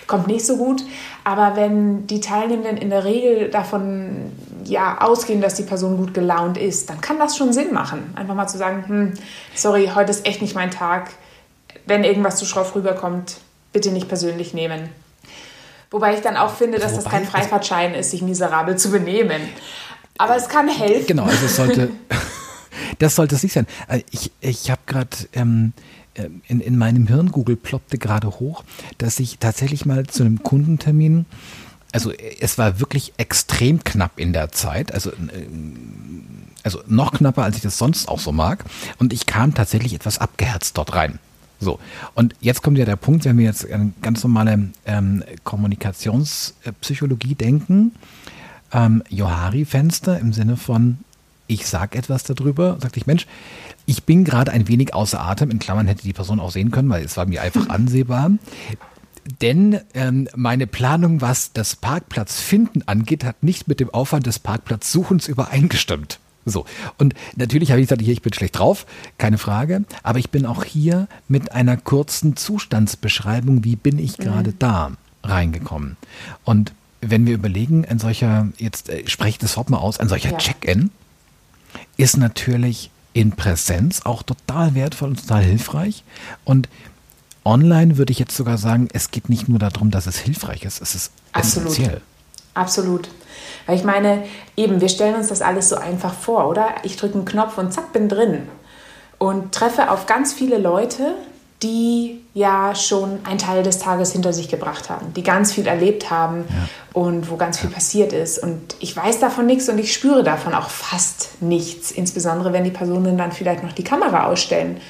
kommt nicht so gut. Aber wenn die Teilnehmenden in der Regel davon ja, ausgehen, dass die Person gut gelaunt ist, dann kann das schon Sinn machen. Einfach mal zu sagen, hm, sorry, heute ist echt nicht mein Tag. Wenn irgendwas zu schroff rüberkommt, bitte nicht persönlich nehmen. Wobei ich dann auch finde, dass Wobei, das kein Freifahrtschein ist, sich miserabel zu benehmen. Aber es kann helfen. Genau, also es sollte, das sollte es nicht sein. Äh, ich, ich habe gerade ähm, äh, in, in meinem Hirn, Google ploppte gerade hoch, dass ich tatsächlich mal zu einem Kundentermin also es war wirklich extrem knapp in der Zeit, also, äh, also noch knapper, als ich das sonst auch so mag. Und ich kam tatsächlich etwas abgeherzt dort rein. So, und jetzt kommt ja der Punkt, wenn wir jetzt an ganz normale ähm, Kommunikationspsychologie denken, ähm, Johari-Fenster im Sinne von, ich sag etwas darüber, sagte ich, Mensch, ich bin gerade ein wenig außer Atem, in Klammern hätte die Person auch sehen können, weil es war mir einfach ansehbar. Denn ähm, meine Planung, was das Parkplatzfinden angeht, hat nicht mit dem Aufwand des Parkplatzsuchens übereingestimmt. So. Und natürlich habe ich gesagt, hier, ich bin schlecht drauf, keine Frage. Aber ich bin auch hier mit einer kurzen Zustandsbeschreibung, wie bin ich gerade mhm. da, reingekommen. Und wenn wir überlegen, ein solcher, jetzt äh, spreche das Wort mal aus, ein solcher ja. Check-in ist natürlich in Präsenz auch total wertvoll und total hilfreich. Und online würde ich jetzt sogar sagen, es geht nicht nur darum, dass es hilfreich ist, es ist Absolut. essentiell. Absolut. Weil ich meine, eben, wir stellen uns das alles so einfach vor, oder? Ich drücke einen Knopf und zack, bin drin. Und treffe auf ganz viele Leute, die ja schon einen Teil des Tages hinter sich gebracht haben, die ganz viel erlebt haben ja. und wo ganz viel passiert ist. Und ich weiß davon nichts und ich spüre davon auch fast nichts, insbesondere wenn die Personen dann vielleicht noch die Kamera ausstellen,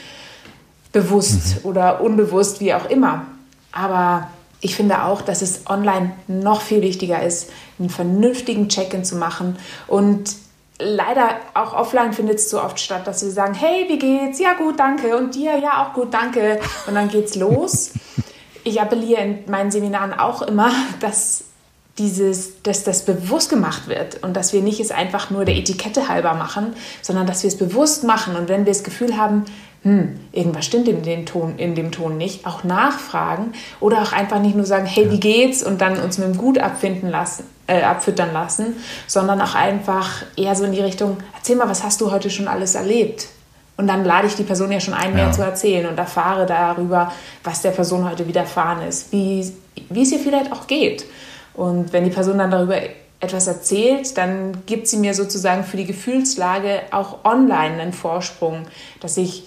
bewusst mhm. oder unbewusst, wie auch immer. Aber ich finde auch, dass es online noch viel wichtiger ist, einen vernünftigen Check-in zu machen. Und leider auch offline findet es so oft statt, dass wir sagen, hey, wie geht's? Ja, gut, danke. Und dir? Ja, auch gut, danke. Und dann geht's los. Ich appelliere in meinen Seminaren auch immer, dass dieses, dass das bewusst gemacht wird und dass wir nicht es einfach nur der Etikette halber machen, sondern dass wir es bewusst machen. Und wenn wir das Gefühl haben, hm, irgendwas stimmt in, den Ton, in dem Ton nicht, auch nachfragen oder auch einfach nicht nur sagen, hey, wie geht's und dann uns mit dem Gut abfinden lassen, äh, abfüttern lassen, sondern auch einfach eher so in die Richtung, erzähl mal, was hast du heute schon alles erlebt? Und dann lade ich die Person ja schon ein, mehr ja. zu erzählen und erfahre darüber, was der Person heute widerfahren ist, wie, wie es ihr vielleicht auch geht. Und wenn die Person dann darüber etwas erzählt, dann gibt sie mir sozusagen für die Gefühlslage auch online einen Vorsprung, dass ich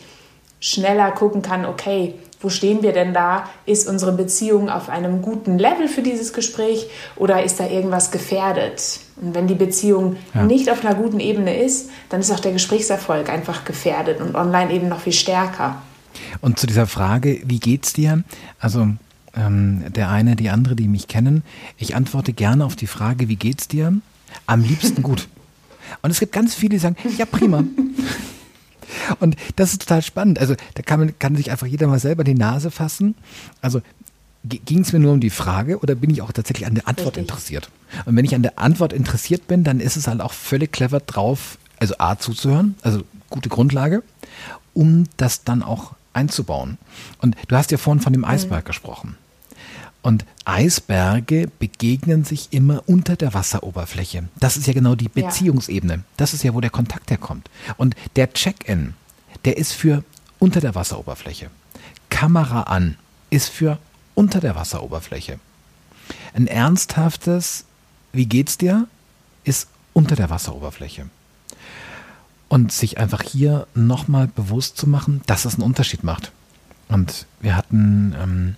schneller gucken kann, okay, wo stehen wir denn da? Ist unsere Beziehung auf einem guten Level für dieses Gespräch oder ist da irgendwas gefährdet? Und wenn die Beziehung ja. nicht auf einer guten Ebene ist, dann ist auch der Gesprächserfolg einfach gefährdet und online eben noch viel stärker. Und zu dieser Frage, wie geht's dir? Also ähm, der eine, die andere, die mich kennen, ich antworte gerne auf die Frage, wie geht's dir? Am liebsten gut. Und es gibt ganz viele, die sagen, ja prima. Und das ist total spannend. Also da kann, man, kann sich einfach jeder mal selber die Nase fassen. Also ging es mir nur um die Frage oder bin ich auch tatsächlich an der Antwort Richtig. interessiert? Und wenn ich an der Antwort interessiert bin, dann ist es halt auch völlig clever drauf, also A zuzuhören, also gute Grundlage, um das dann auch einzubauen. Und du hast ja vorhin von dem Eisberg mhm. gesprochen. Und Eisberge begegnen sich immer unter der Wasseroberfläche. Das ist ja genau die Beziehungsebene. Das ist ja, wo der Kontakt herkommt. Und der Check-in, der ist für unter der Wasseroberfläche. Kamera an ist für unter der Wasseroberfläche. Ein ernsthaftes Wie geht's dir ist unter der Wasseroberfläche. Und sich einfach hier nochmal bewusst zu machen, dass es einen Unterschied macht. Und wir hatten ähm,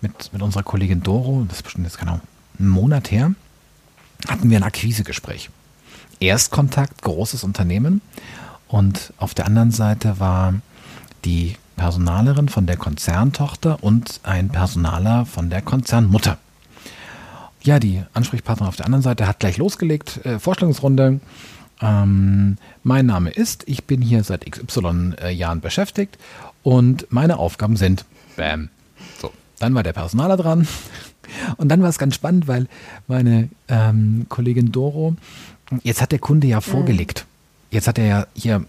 mit, mit unserer Kollegin Doro, das ist bestimmt jetzt genau einen Monat her, hatten wir ein Akquisegespräch. Erstkontakt, großes Unternehmen. Und auf der anderen Seite war die Personalerin von der Konzerntochter und ein Personaler von der Konzernmutter. Ja, die Ansprechpartnerin auf der anderen Seite hat gleich losgelegt. Äh, Vorstellungsrunde. Ähm, mein Name ist, ich bin hier seit XY äh, Jahren beschäftigt und meine Aufgaben sind, bam. Dann war der Personaler dran. Und dann war es ganz spannend, weil meine ähm, Kollegin Doro, jetzt hat der Kunde ja vorgelegt. Jetzt hat er ja hier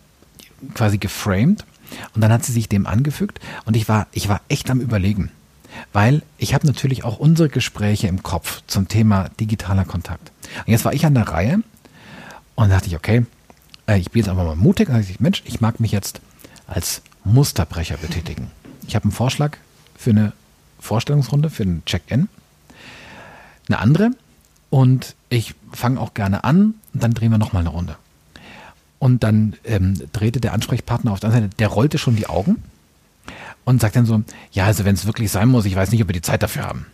quasi geframed und dann hat sie sich dem angefügt und ich war, ich war echt am Überlegen. Weil ich habe natürlich auch unsere Gespräche im Kopf zum Thema digitaler Kontakt. Und jetzt war ich an der Reihe und dachte ich, okay, äh, ich bin jetzt einfach mal mutig und dachte ich, Mensch, ich mag mich jetzt als Musterbrecher betätigen. Ich habe einen Vorschlag für eine Vorstellungsrunde, für einen Check-in. Eine andere und ich fange auch gerne an und dann drehen wir nochmal eine Runde. Und dann ähm, drehte der Ansprechpartner auf der anderen Seite, der rollte schon die Augen und sagt dann so, ja, also wenn es wirklich sein muss, ich weiß nicht, ob wir die Zeit dafür haben.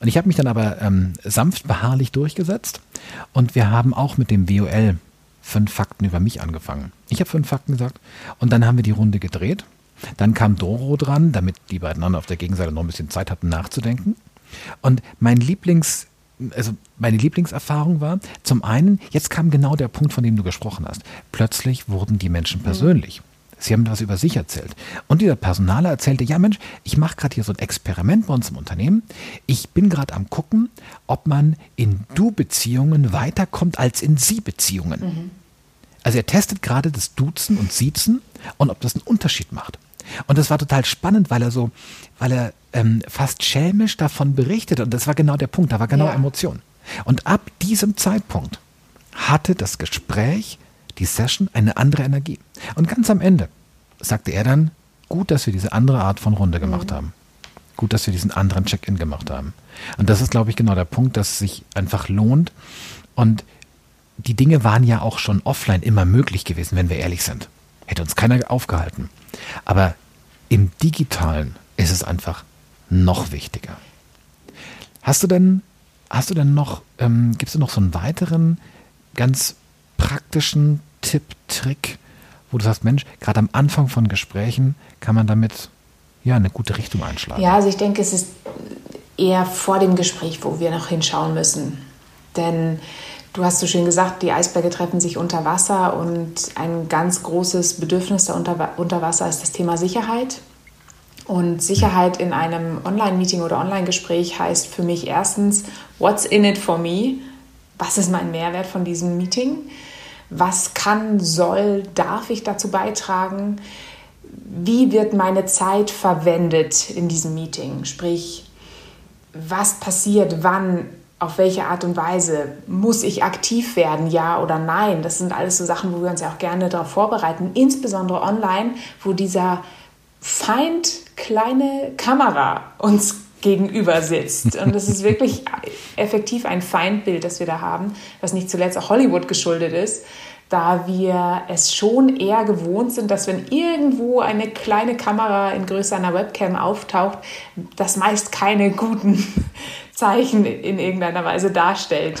Und ich habe mich dann aber ähm, sanft beharrlich durchgesetzt und wir haben auch mit dem WOL fünf Fakten über mich angefangen. Ich habe fünf Fakten gesagt und dann haben wir die Runde gedreht. Dann kam Doro dran, damit die beiden anderen auf der Gegenseite noch ein bisschen Zeit hatten nachzudenken. Und mein Lieblings, also meine Lieblingserfahrung war, zum einen, jetzt kam genau der Punkt, von dem du gesprochen hast. Plötzlich wurden die Menschen persönlich. Sie haben was über sich erzählt. Und dieser Personaler erzählte, ja Mensch, ich mache gerade hier so ein Experiment bei uns im Unternehmen. Ich bin gerade am gucken, ob man in Du-Beziehungen weiterkommt als in Sie-Beziehungen. Mhm. Also er testet gerade das Duzen und Siezen und ob das einen Unterschied macht. Und das war total spannend, weil er so, weil er ähm, fast schelmisch davon berichtet. Und das war genau der Punkt, da war genau ja. Emotion. Und ab diesem Zeitpunkt hatte das Gespräch, die Session eine andere Energie. Und ganz am Ende sagte er dann, gut, dass wir diese andere Art von Runde gemacht mhm. haben. Gut, dass wir diesen anderen Check-in gemacht haben. Und das ist, glaube ich, genau der Punkt, dass es sich einfach lohnt. Und die Dinge waren ja auch schon offline immer möglich gewesen, wenn wir ehrlich sind. Hätte uns keiner aufgehalten. Aber im digitalen ist es einfach noch wichtiger. Hast du denn, hast du denn noch, ähm, gibst du noch so einen weiteren ganz praktischen Tipp, Trick, wo du sagst, Mensch, gerade am Anfang von Gesprächen kann man damit ja eine gute Richtung einschlagen? Ja, also ich denke, es ist eher vor dem Gespräch, wo wir noch hinschauen müssen. Denn du hast so schön gesagt, die Eisberge treffen sich unter Wasser und ein ganz großes Bedürfnis da unter, unter Wasser ist das Thema Sicherheit. Und Sicherheit in einem Online-Meeting oder Online-Gespräch heißt für mich erstens, what's in it for me? Was ist mein Mehrwert von diesem Meeting? Was kann, soll, darf ich dazu beitragen? Wie wird meine Zeit verwendet in diesem Meeting? Sprich, was passiert, wann, auf welche Art und Weise? Muss ich aktiv werden, ja oder nein? Das sind alles so Sachen, wo wir uns ja auch gerne darauf vorbereiten, insbesondere online, wo dieser Feind kleine Kamera uns gegenüber sitzt. Und das ist wirklich effektiv ein Feindbild, das wir da haben, was nicht zuletzt auch Hollywood geschuldet ist, da wir es schon eher gewohnt sind, dass wenn irgendwo eine kleine Kamera in Größe einer Webcam auftaucht, das meist keine guten Zeichen in irgendeiner Weise darstellt.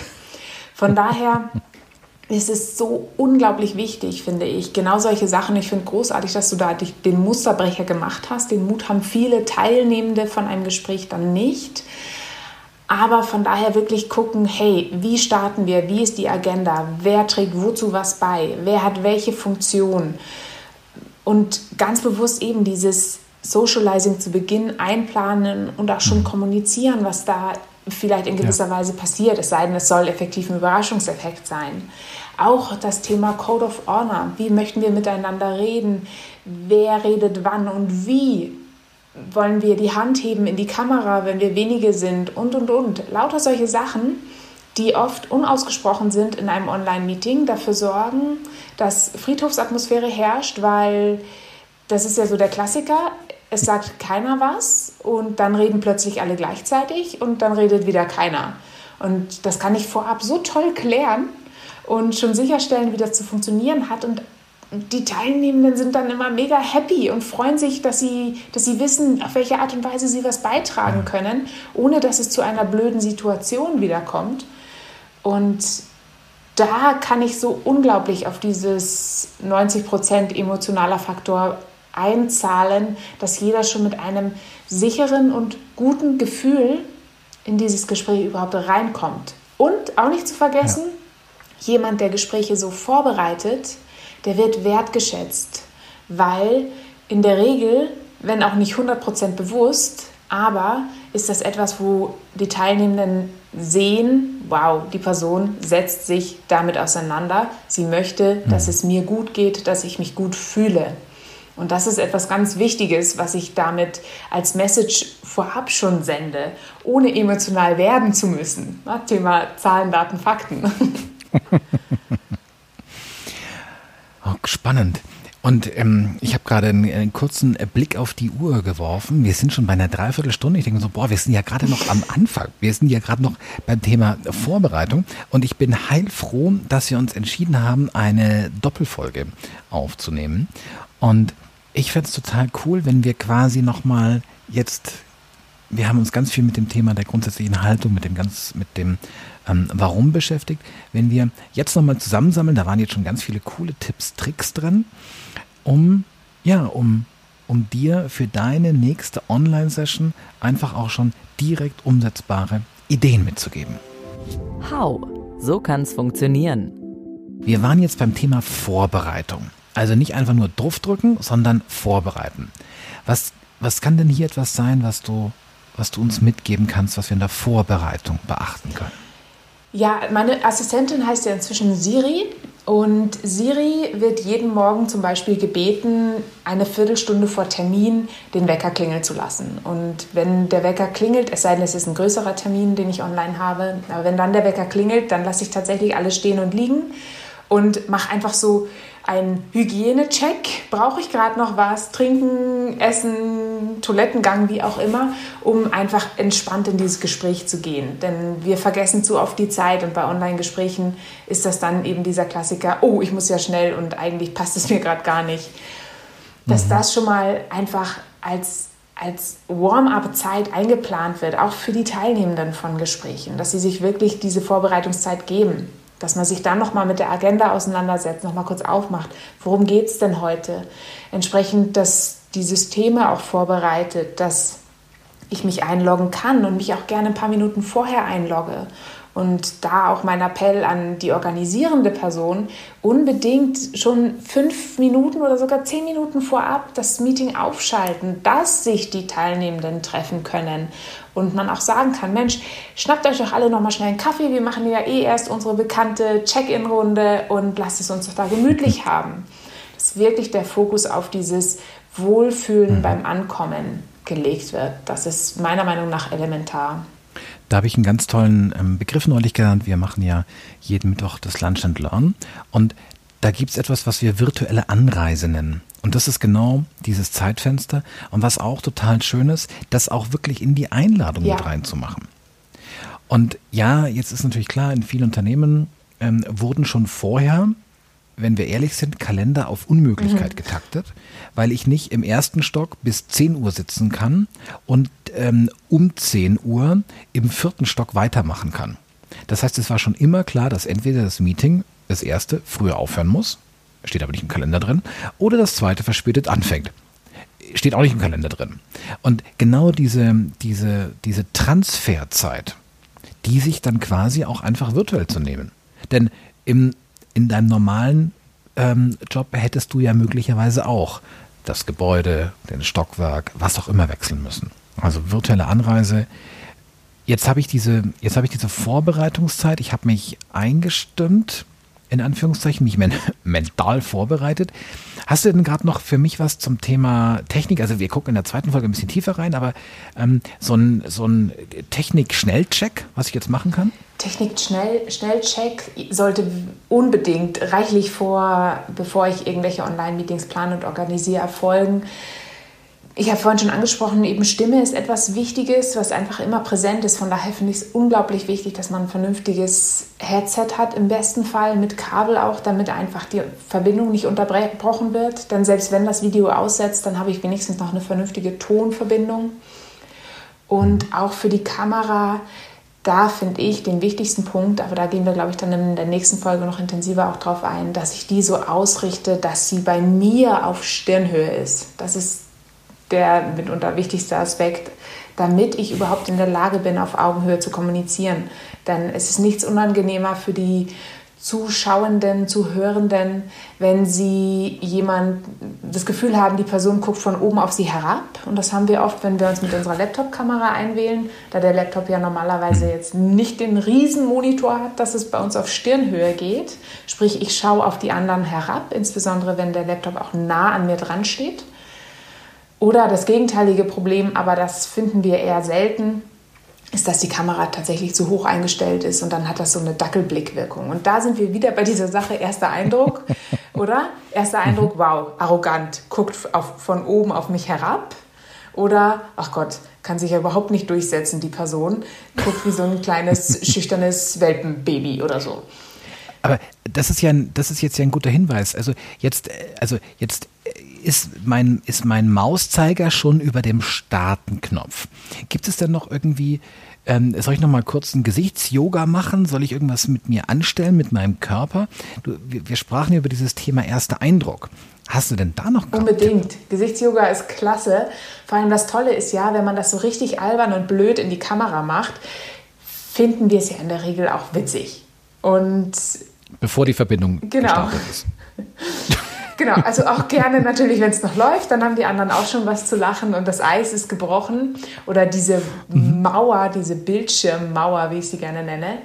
Von daher es ist so unglaublich wichtig, finde ich. Genau solche Sachen. Ich finde großartig, dass du da den Musterbrecher gemacht hast. Den Mut haben viele Teilnehmende von einem Gespräch dann nicht. Aber von daher wirklich gucken, hey, wie starten wir? Wie ist die Agenda? Wer trägt wozu was bei? Wer hat welche Funktion? Und ganz bewusst eben dieses Socializing zu Beginn einplanen und auch schon mhm. kommunizieren, was da vielleicht in gewisser ja. Weise passiert, es sei denn, es soll effektiv ein Überraschungseffekt sein. Auch das Thema Code of Honor. Wie möchten wir miteinander reden? Wer redet wann und wie? wollen wir die Hand heben in die Kamera, wenn wir wenige sind und, und, und. Lauter solche Sachen, die oft unausgesprochen sind in einem Online-Meeting, dafür sorgen, dass Friedhofsatmosphäre herrscht, weil das ist ja so der Klassiker. Es sagt keiner was und dann reden plötzlich alle gleichzeitig und dann redet wieder keiner. Und das kann ich vorab so toll klären und schon sicherstellen, wie das zu funktionieren hat. Und die Teilnehmenden sind dann immer mega happy und freuen sich, dass sie, dass sie wissen, auf welche Art und Weise sie was beitragen können, ohne dass es zu einer blöden Situation wiederkommt. Und da kann ich so unglaublich auf dieses 90% emotionaler Faktor einzahlen, dass jeder schon mit einem sicheren und guten Gefühl in dieses Gespräch überhaupt reinkommt. Und auch nicht zu vergessen, ja. jemand, der Gespräche so vorbereitet, der wird wertgeschätzt, weil in der Regel, wenn auch nicht 100% bewusst, aber ist das etwas, wo die Teilnehmenden sehen, wow, die Person setzt sich damit auseinander, sie möchte, dass mhm. es mir gut geht, dass ich mich gut fühle. Und das ist etwas ganz Wichtiges, was ich damit als Message vorab schon sende, ohne emotional werden zu müssen. Thema Zahlen, Daten, Fakten. oh, spannend. Und ähm, ich habe gerade einen, einen, kurzen Blick auf die Uhr geworfen. Wir sind schon bei einer Dreiviertelstunde. Ich denke so, boah, wir sind ja gerade noch am Anfang. Wir sind ja gerade noch beim Thema Vorbereitung. Und ich bin heilfroh, dass wir uns entschieden haben, eine Doppelfolge aufzunehmen. Und ich fände es total cool, wenn wir quasi nochmal jetzt, wir haben uns ganz viel mit dem Thema der grundsätzlichen Haltung, mit dem ganz, mit dem ähm, Warum beschäftigt. Wenn wir jetzt nochmal zusammensammeln, da waren jetzt schon ganz viele coole Tipps, Tricks drin, um, ja, um, um dir für deine nächste Online-Session einfach auch schon direkt umsetzbare Ideen mitzugeben. How? So kann es funktionieren. Wir waren jetzt beim Thema Vorbereitung. Also nicht einfach nur draufdrücken, sondern vorbereiten. Was, was kann denn hier etwas sein, was du, was du uns mitgeben kannst, was wir in der Vorbereitung beachten können? Ja, meine Assistentin heißt ja inzwischen Siri und Siri wird jeden Morgen zum Beispiel gebeten, eine Viertelstunde vor Termin den Wecker klingeln zu lassen. Und wenn der Wecker klingelt, es sei denn, es ist ein größerer Termin, den ich online habe, aber wenn dann der Wecker klingelt, dann lasse ich tatsächlich alles stehen und liegen und mache einfach so ein Hygienecheck. Brauche ich gerade noch was? Trinken, Essen, Toilettengang, wie auch immer, um einfach entspannt in dieses Gespräch zu gehen. Denn wir vergessen zu oft die Zeit und bei Online-Gesprächen ist das dann eben dieser Klassiker, oh, ich muss ja schnell und eigentlich passt es mir gerade gar nicht. Dass mhm. das schon mal einfach als als Warm-up-Zeit eingeplant wird, auch für die Teilnehmenden von Gesprächen, dass sie sich wirklich diese Vorbereitungszeit geben dass man sich dann nochmal mit der Agenda auseinandersetzt, nochmal kurz aufmacht, worum geht es denn heute? Entsprechend, dass die Systeme auch vorbereitet, dass ich mich einloggen kann und mich auch gerne ein paar Minuten vorher einlogge und da auch mein Appell an die organisierende Person, unbedingt schon fünf Minuten oder sogar zehn Minuten vorab das Meeting aufschalten, dass sich die Teilnehmenden treffen können und man auch sagen kann, Mensch, schnappt euch doch alle nochmal schnell einen Kaffee, wir machen ja eh erst unsere bekannte Check-in-Runde und lasst es uns doch da gemütlich haben. Dass wirklich der Fokus auf dieses Wohlfühlen mhm. beim Ankommen gelegt wird. Das ist meiner Meinung nach elementar. Da habe ich einen ganz tollen ähm, Begriff neulich genannt. Wir machen ja jeden Mittwoch das Lunch and Learn. Und da gibt es etwas, was wir virtuelle Anreise nennen. Und das ist genau dieses Zeitfenster. Und was auch total schön ist, das auch wirklich in die Einladung ja. mit reinzumachen. Und ja, jetzt ist natürlich klar, in vielen Unternehmen ähm, wurden schon vorher wenn wir ehrlich sind, Kalender auf Unmöglichkeit mhm. getaktet, weil ich nicht im ersten Stock bis 10 Uhr sitzen kann und ähm, um 10 Uhr im vierten Stock weitermachen kann. Das heißt, es war schon immer klar, dass entweder das Meeting, das erste, früher aufhören muss, steht aber nicht im Kalender drin, oder das zweite verspätet anfängt. Steht auch nicht im Kalender drin. Und genau diese, diese, diese Transferzeit, die sich dann quasi auch einfach virtuell zu nehmen. Denn im in deinem normalen ähm, Job hättest du ja möglicherweise auch das Gebäude, den Stockwerk, was auch immer wechseln müssen. Also virtuelle Anreise. Jetzt habe ich diese, jetzt habe ich diese Vorbereitungszeit. Ich habe mich eingestimmt in Anführungszeichen, mich men mental vorbereitet. Hast du denn gerade noch für mich was zum Thema Technik? Also wir gucken in der zweiten Folge ein bisschen tiefer rein, aber ähm, so ein, so ein Technik-Schnellcheck, was ich jetzt machen kann? Technik-Schnellcheck sollte unbedingt reichlich vor, bevor ich irgendwelche Online-Meetings plane und organisiere, erfolgen. Ich habe vorhin schon angesprochen, eben Stimme ist etwas Wichtiges, was einfach immer präsent ist. Von daher finde ich es unglaublich wichtig, dass man ein vernünftiges Headset hat, im besten Fall mit Kabel auch, damit einfach die Verbindung nicht unterbrochen wird. Denn selbst wenn das Video aussetzt, dann habe ich wenigstens noch eine vernünftige Tonverbindung. Und auch für die Kamera, da finde ich den wichtigsten Punkt, aber da gehen wir, glaube ich, dann in der nächsten Folge noch intensiver auch drauf ein, dass ich die so ausrichte, dass sie bei mir auf Stirnhöhe ist. Das ist der mitunter wichtigste Aspekt, damit ich überhaupt in der Lage bin, auf Augenhöhe zu kommunizieren. Denn es ist nichts unangenehmer für die Zuschauenden, Zuhörenden, wenn sie jemand das Gefühl haben, die Person guckt von oben auf sie herab. Und das haben wir oft, wenn wir uns mit unserer Laptop-Kamera einwählen, da der Laptop ja normalerweise jetzt nicht den Riesenmonitor hat, dass es bei uns auf Stirnhöhe geht. Sprich, ich schaue auf die anderen herab, insbesondere wenn der Laptop auch nah an mir dran steht. Oder das gegenteilige Problem, aber das finden wir eher selten, ist, dass die Kamera tatsächlich zu hoch eingestellt ist und dann hat das so eine Dackelblickwirkung. Und da sind wir wieder bei dieser Sache, erster Eindruck, oder? Erster Eindruck, wow, arrogant, guckt auf, von oben auf mich herab. Oder, ach Gott, kann sich ja überhaupt nicht durchsetzen, die Person, guckt wie so ein kleines, schüchternes Welpenbaby oder so. Aber das ist ja, das ist jetzt ja ein guter Hinweis. Also jetzt, also jetzt ist mein, ist mein Mauszeiger schon über dem Startenknopf. Gibt es denn noch irgendwie, ähm, soll ich noch mal kurz ein Gesichtsyoga machen? Soll ich irgendwas mit mir anstellen, mit meinem Körper? Du, wir, wir sprachen ja über dieses Thema erster Eindruck. Hast du denn da noch Unbedingt. Gesichtsyoga ist klasse. Vor allem das Tolle ist ja, wenn man das so richtig albern und blöd in die Kamera macht, finden wir es ja in der Regel auch witzig. Und bevor die Verbindung genau. gestartet ist. Genau, also auch gerne natürlich, wenn es noch läuft, dann haben die anderen auch schon was zu lachen und das Eis ist gebrochen oder diese mhm. Mauer, diese Bildschirmmauer, wie ich sie gerne nenne,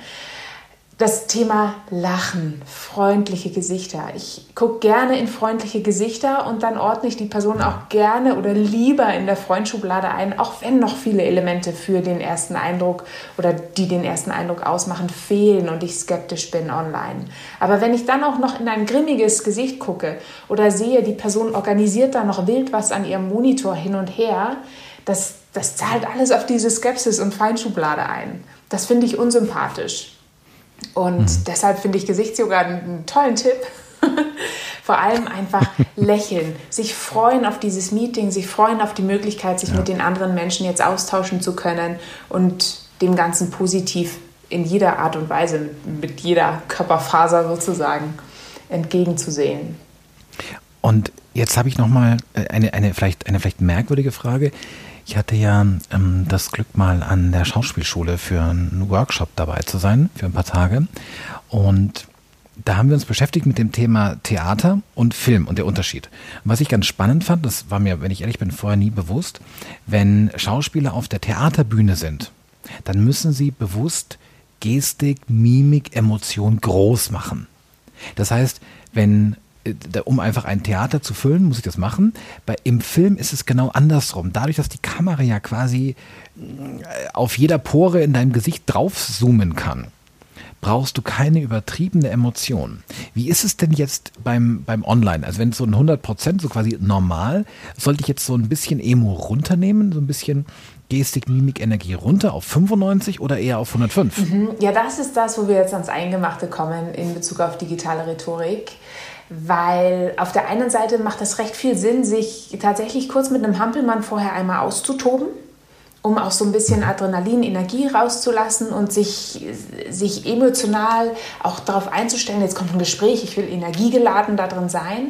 das Thema Lachen, freundliche Gesichter. Ich gucke gerne in freundliche Gesichter und dann ordne ich die Person auch gerne oder lieber in der Freundschublade ein, auch wenn noch viele Elemente für den ersten Eindruck oder die den ersten Eindruck ausmachen, fehlen und ich skeptisch bin online. Aber wenn ich dann auch noch in ein grimmiges Gesicht gucke oder sehe, die Person organisiert da noch wild was an ihrem Monitor hin und her, das, das zahlt alles auf diese Skepsis und Feinschublade ein. Das finde ich unsympathisch. Und mhm. deshalb finde ich Gesichtsyoga einen tollen Tipp. Vor allem einfach lächeln, sich freuen auf dieses Meeting, sich freuen auf die Möglichkeit, sich ja. mit den anderen Menschen jetzt austauschen zu können und dem Ganzen positiv in jeder Art und Weise, mit jeder Körperfaser sozusagen entgegenzusehen. Und jetzt habe ich noch mal äh, eine, eine, vielleicht, eine vielleicht merkwürdige Frage. Ich hatte ja ähm, das Glück, mal an der Schauspielschule für einen Workshop dabei zu sein, für ein paar Tage. Und da haben wir uns beschäftigt mit dem Thema Theater und Film und der Unterschied. Was ich ganz spannend fand, das war mir, wenn ich ehrlich bin, vorher nie bewusst, wenn Schauspieler auf der Theaterbühne sind, dann müssen sie bewusst Gestik, Mimik, Emotion groß machen. Das heißt, wenn um einfach ein Theater zu füllen, muss ich das machen. Bei, Im Film ist es genau andersrum. Dadurch, dass die Kamera ja quasi äh, auf jeder Pore in deinem Gesicht draufzoomen kann, brauchst du keine übertriebene Emotion. Wie ist es denn jetzt beim, beim Online? Also wenn es so ein 100% so quasi normal, sollte ich jetzt so ein bisschen Emo runternehmen, so ein bisschen Gestik, Mimik, Energie runter auf 95 oder eher auf 105? Mhm. Ja, das ist das, wo wir jetzt ans Eingemachte kommen in Bezug auf digitale Rhetorik weil auf der einen Seite macht es recht viel Sinn, sich tatsächlich kurz mit einem Hampelmann vorher einmal auszutoben, um auch so ein bisschen Adrenalin, Energie rauszulassen und sich, sich emotional auch darauf einzustellen, jetzt kommt ein Gespräch, ich will energiegeladen da drin sein.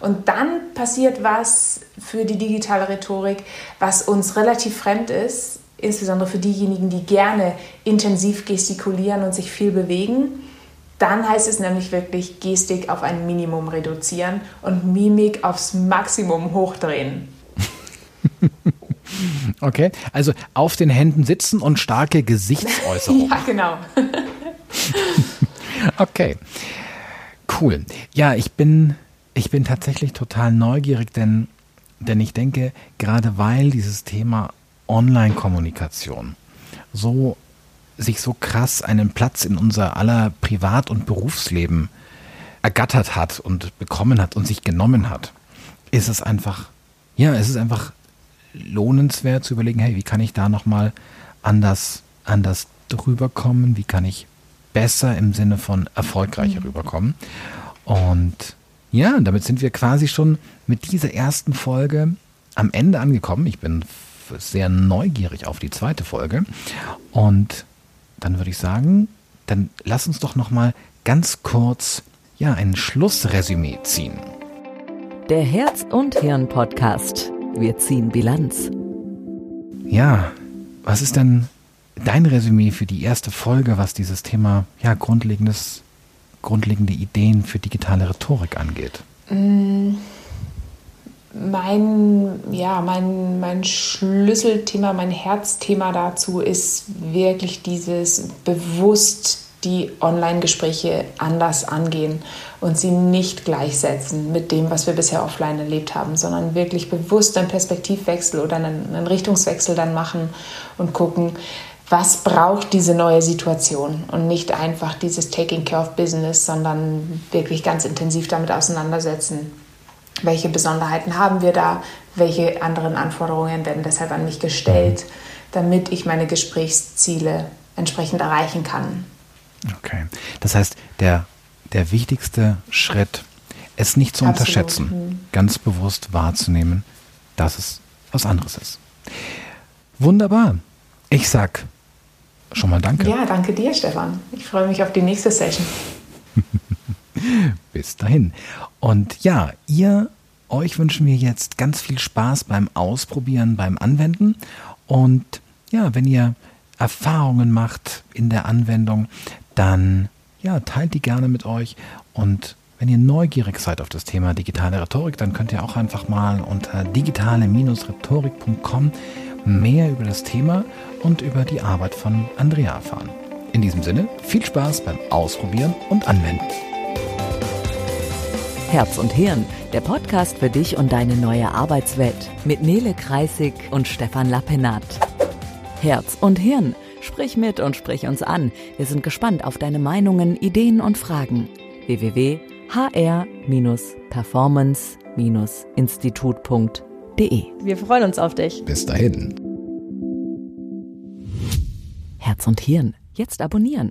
Und dann passiert was für die digitale Rhetorik, was uns relativ fremd ist, insbesondere für diejenigen, die gerne intensiv gestikulieren und sich viel bewegen dann heißt es nämlich wirklich Gestik auf ein Minimum reduzieren und Mimik aufs Maximum hochdrehen. Okay, also auf den Händen sitzen und starke Gesichtsäußerungen. ja, genau. okay. Cool. Ja, ich bin, ich bin tatsächlich total neugierig, denn, denn ich denke, gerade weil dieses Thema Online-Kommunikation so sich so krass einen Platz in unser aller Privat- und Berufsleben ergattert hat und bekommen hat und sich genommen hat, ist es einfach, ja, es ist einfach lohnenswert zu überlegen, hey, wie kann ich da nochmal anders, anders drüber kommen? Wie kann ich besser im Sinne von erfolgreicher mhm. rüberkommen? Und ja, damit sind wir quasi schon mit dieser ersten Folge am Ende angekommen. Ich bin sehr neugierig auf die zweite Folge. Und dann würde ich sagen, dann lass uns doch noch mal ganz kurz ja ein Schlussresümee ziehen. Der Herz und Hirn Podcast. Wir ziehen Bilanz. Ja, was ist denn dein Resümee für die erste Folge, was dieses Thema ja grundlegendes grundlegende Ideen für digitale Rhetorik angeht? Mm, mein, ja, mein, mein Schlüsselthema, mein Herzthema dazu ist wirklich dieses bewusst die Online-Gespräche anders angehen und sie nicht gleichsetzen mit dem, was wir bisher offline erlebt haben, sondern wirklich bewusst einen Perspektivwechsel oder einen, einen Richtungswechsel dann machen und gucken, was braucht diese neue Situation und nicht einfach dieses Taking Care of Business, sondern wirklich ganz intensiv damit auseinandersetzen. Welche Besonderheiten haben wir da? Welche anderen Anforderungen werden deshalb an mich gestellt, damit ich meine Gesprächsziele entsprechend erreichen kann? Okay. Das heißt, der, der wichtigste Schritt, es nicht zu Absolut. unterschätzen, mhm. ganz bewusst wahrzunehmen, dass es was anderes ist. Wunderbar. Ich sag schon mal danke. Ja, danke dir, Stefan. Ich freue mich auf die nächste Session. Bis dahin. Und ja, ihr, euch wünschen wir jetzt ganz viel Spaß beim Ausprobieren, beim Anwenden. Und ja, wenn ihr Erfahrungen macht in der Anwendung, dann ja, teilt die gerne mit euch. Und wenn ihr neugierig seid auf das Thema digitale Rhetorik, dann könnt ihr auch einfach mal unter digitale-rhetorik.com mehr über das Thema und über die Arbeit von Andrea erfahren. In diesem Sinne, viel Spaß beim Ausprobieren und Anwenden. Herz und Hirn, der Podcast für dich und deine neue Arbeitswelt mit Nele Kreisig und Stefan Lappenat. Herz und Hirn, sprich mit und sprich uns an. Wir sind gespannt auf deine Meinungen, Ideen und Fragen. www.hr-performance-institut.de Wir freuen uns auf dich. Bis dahin. Herz und Hirn, jetzt abonnieren.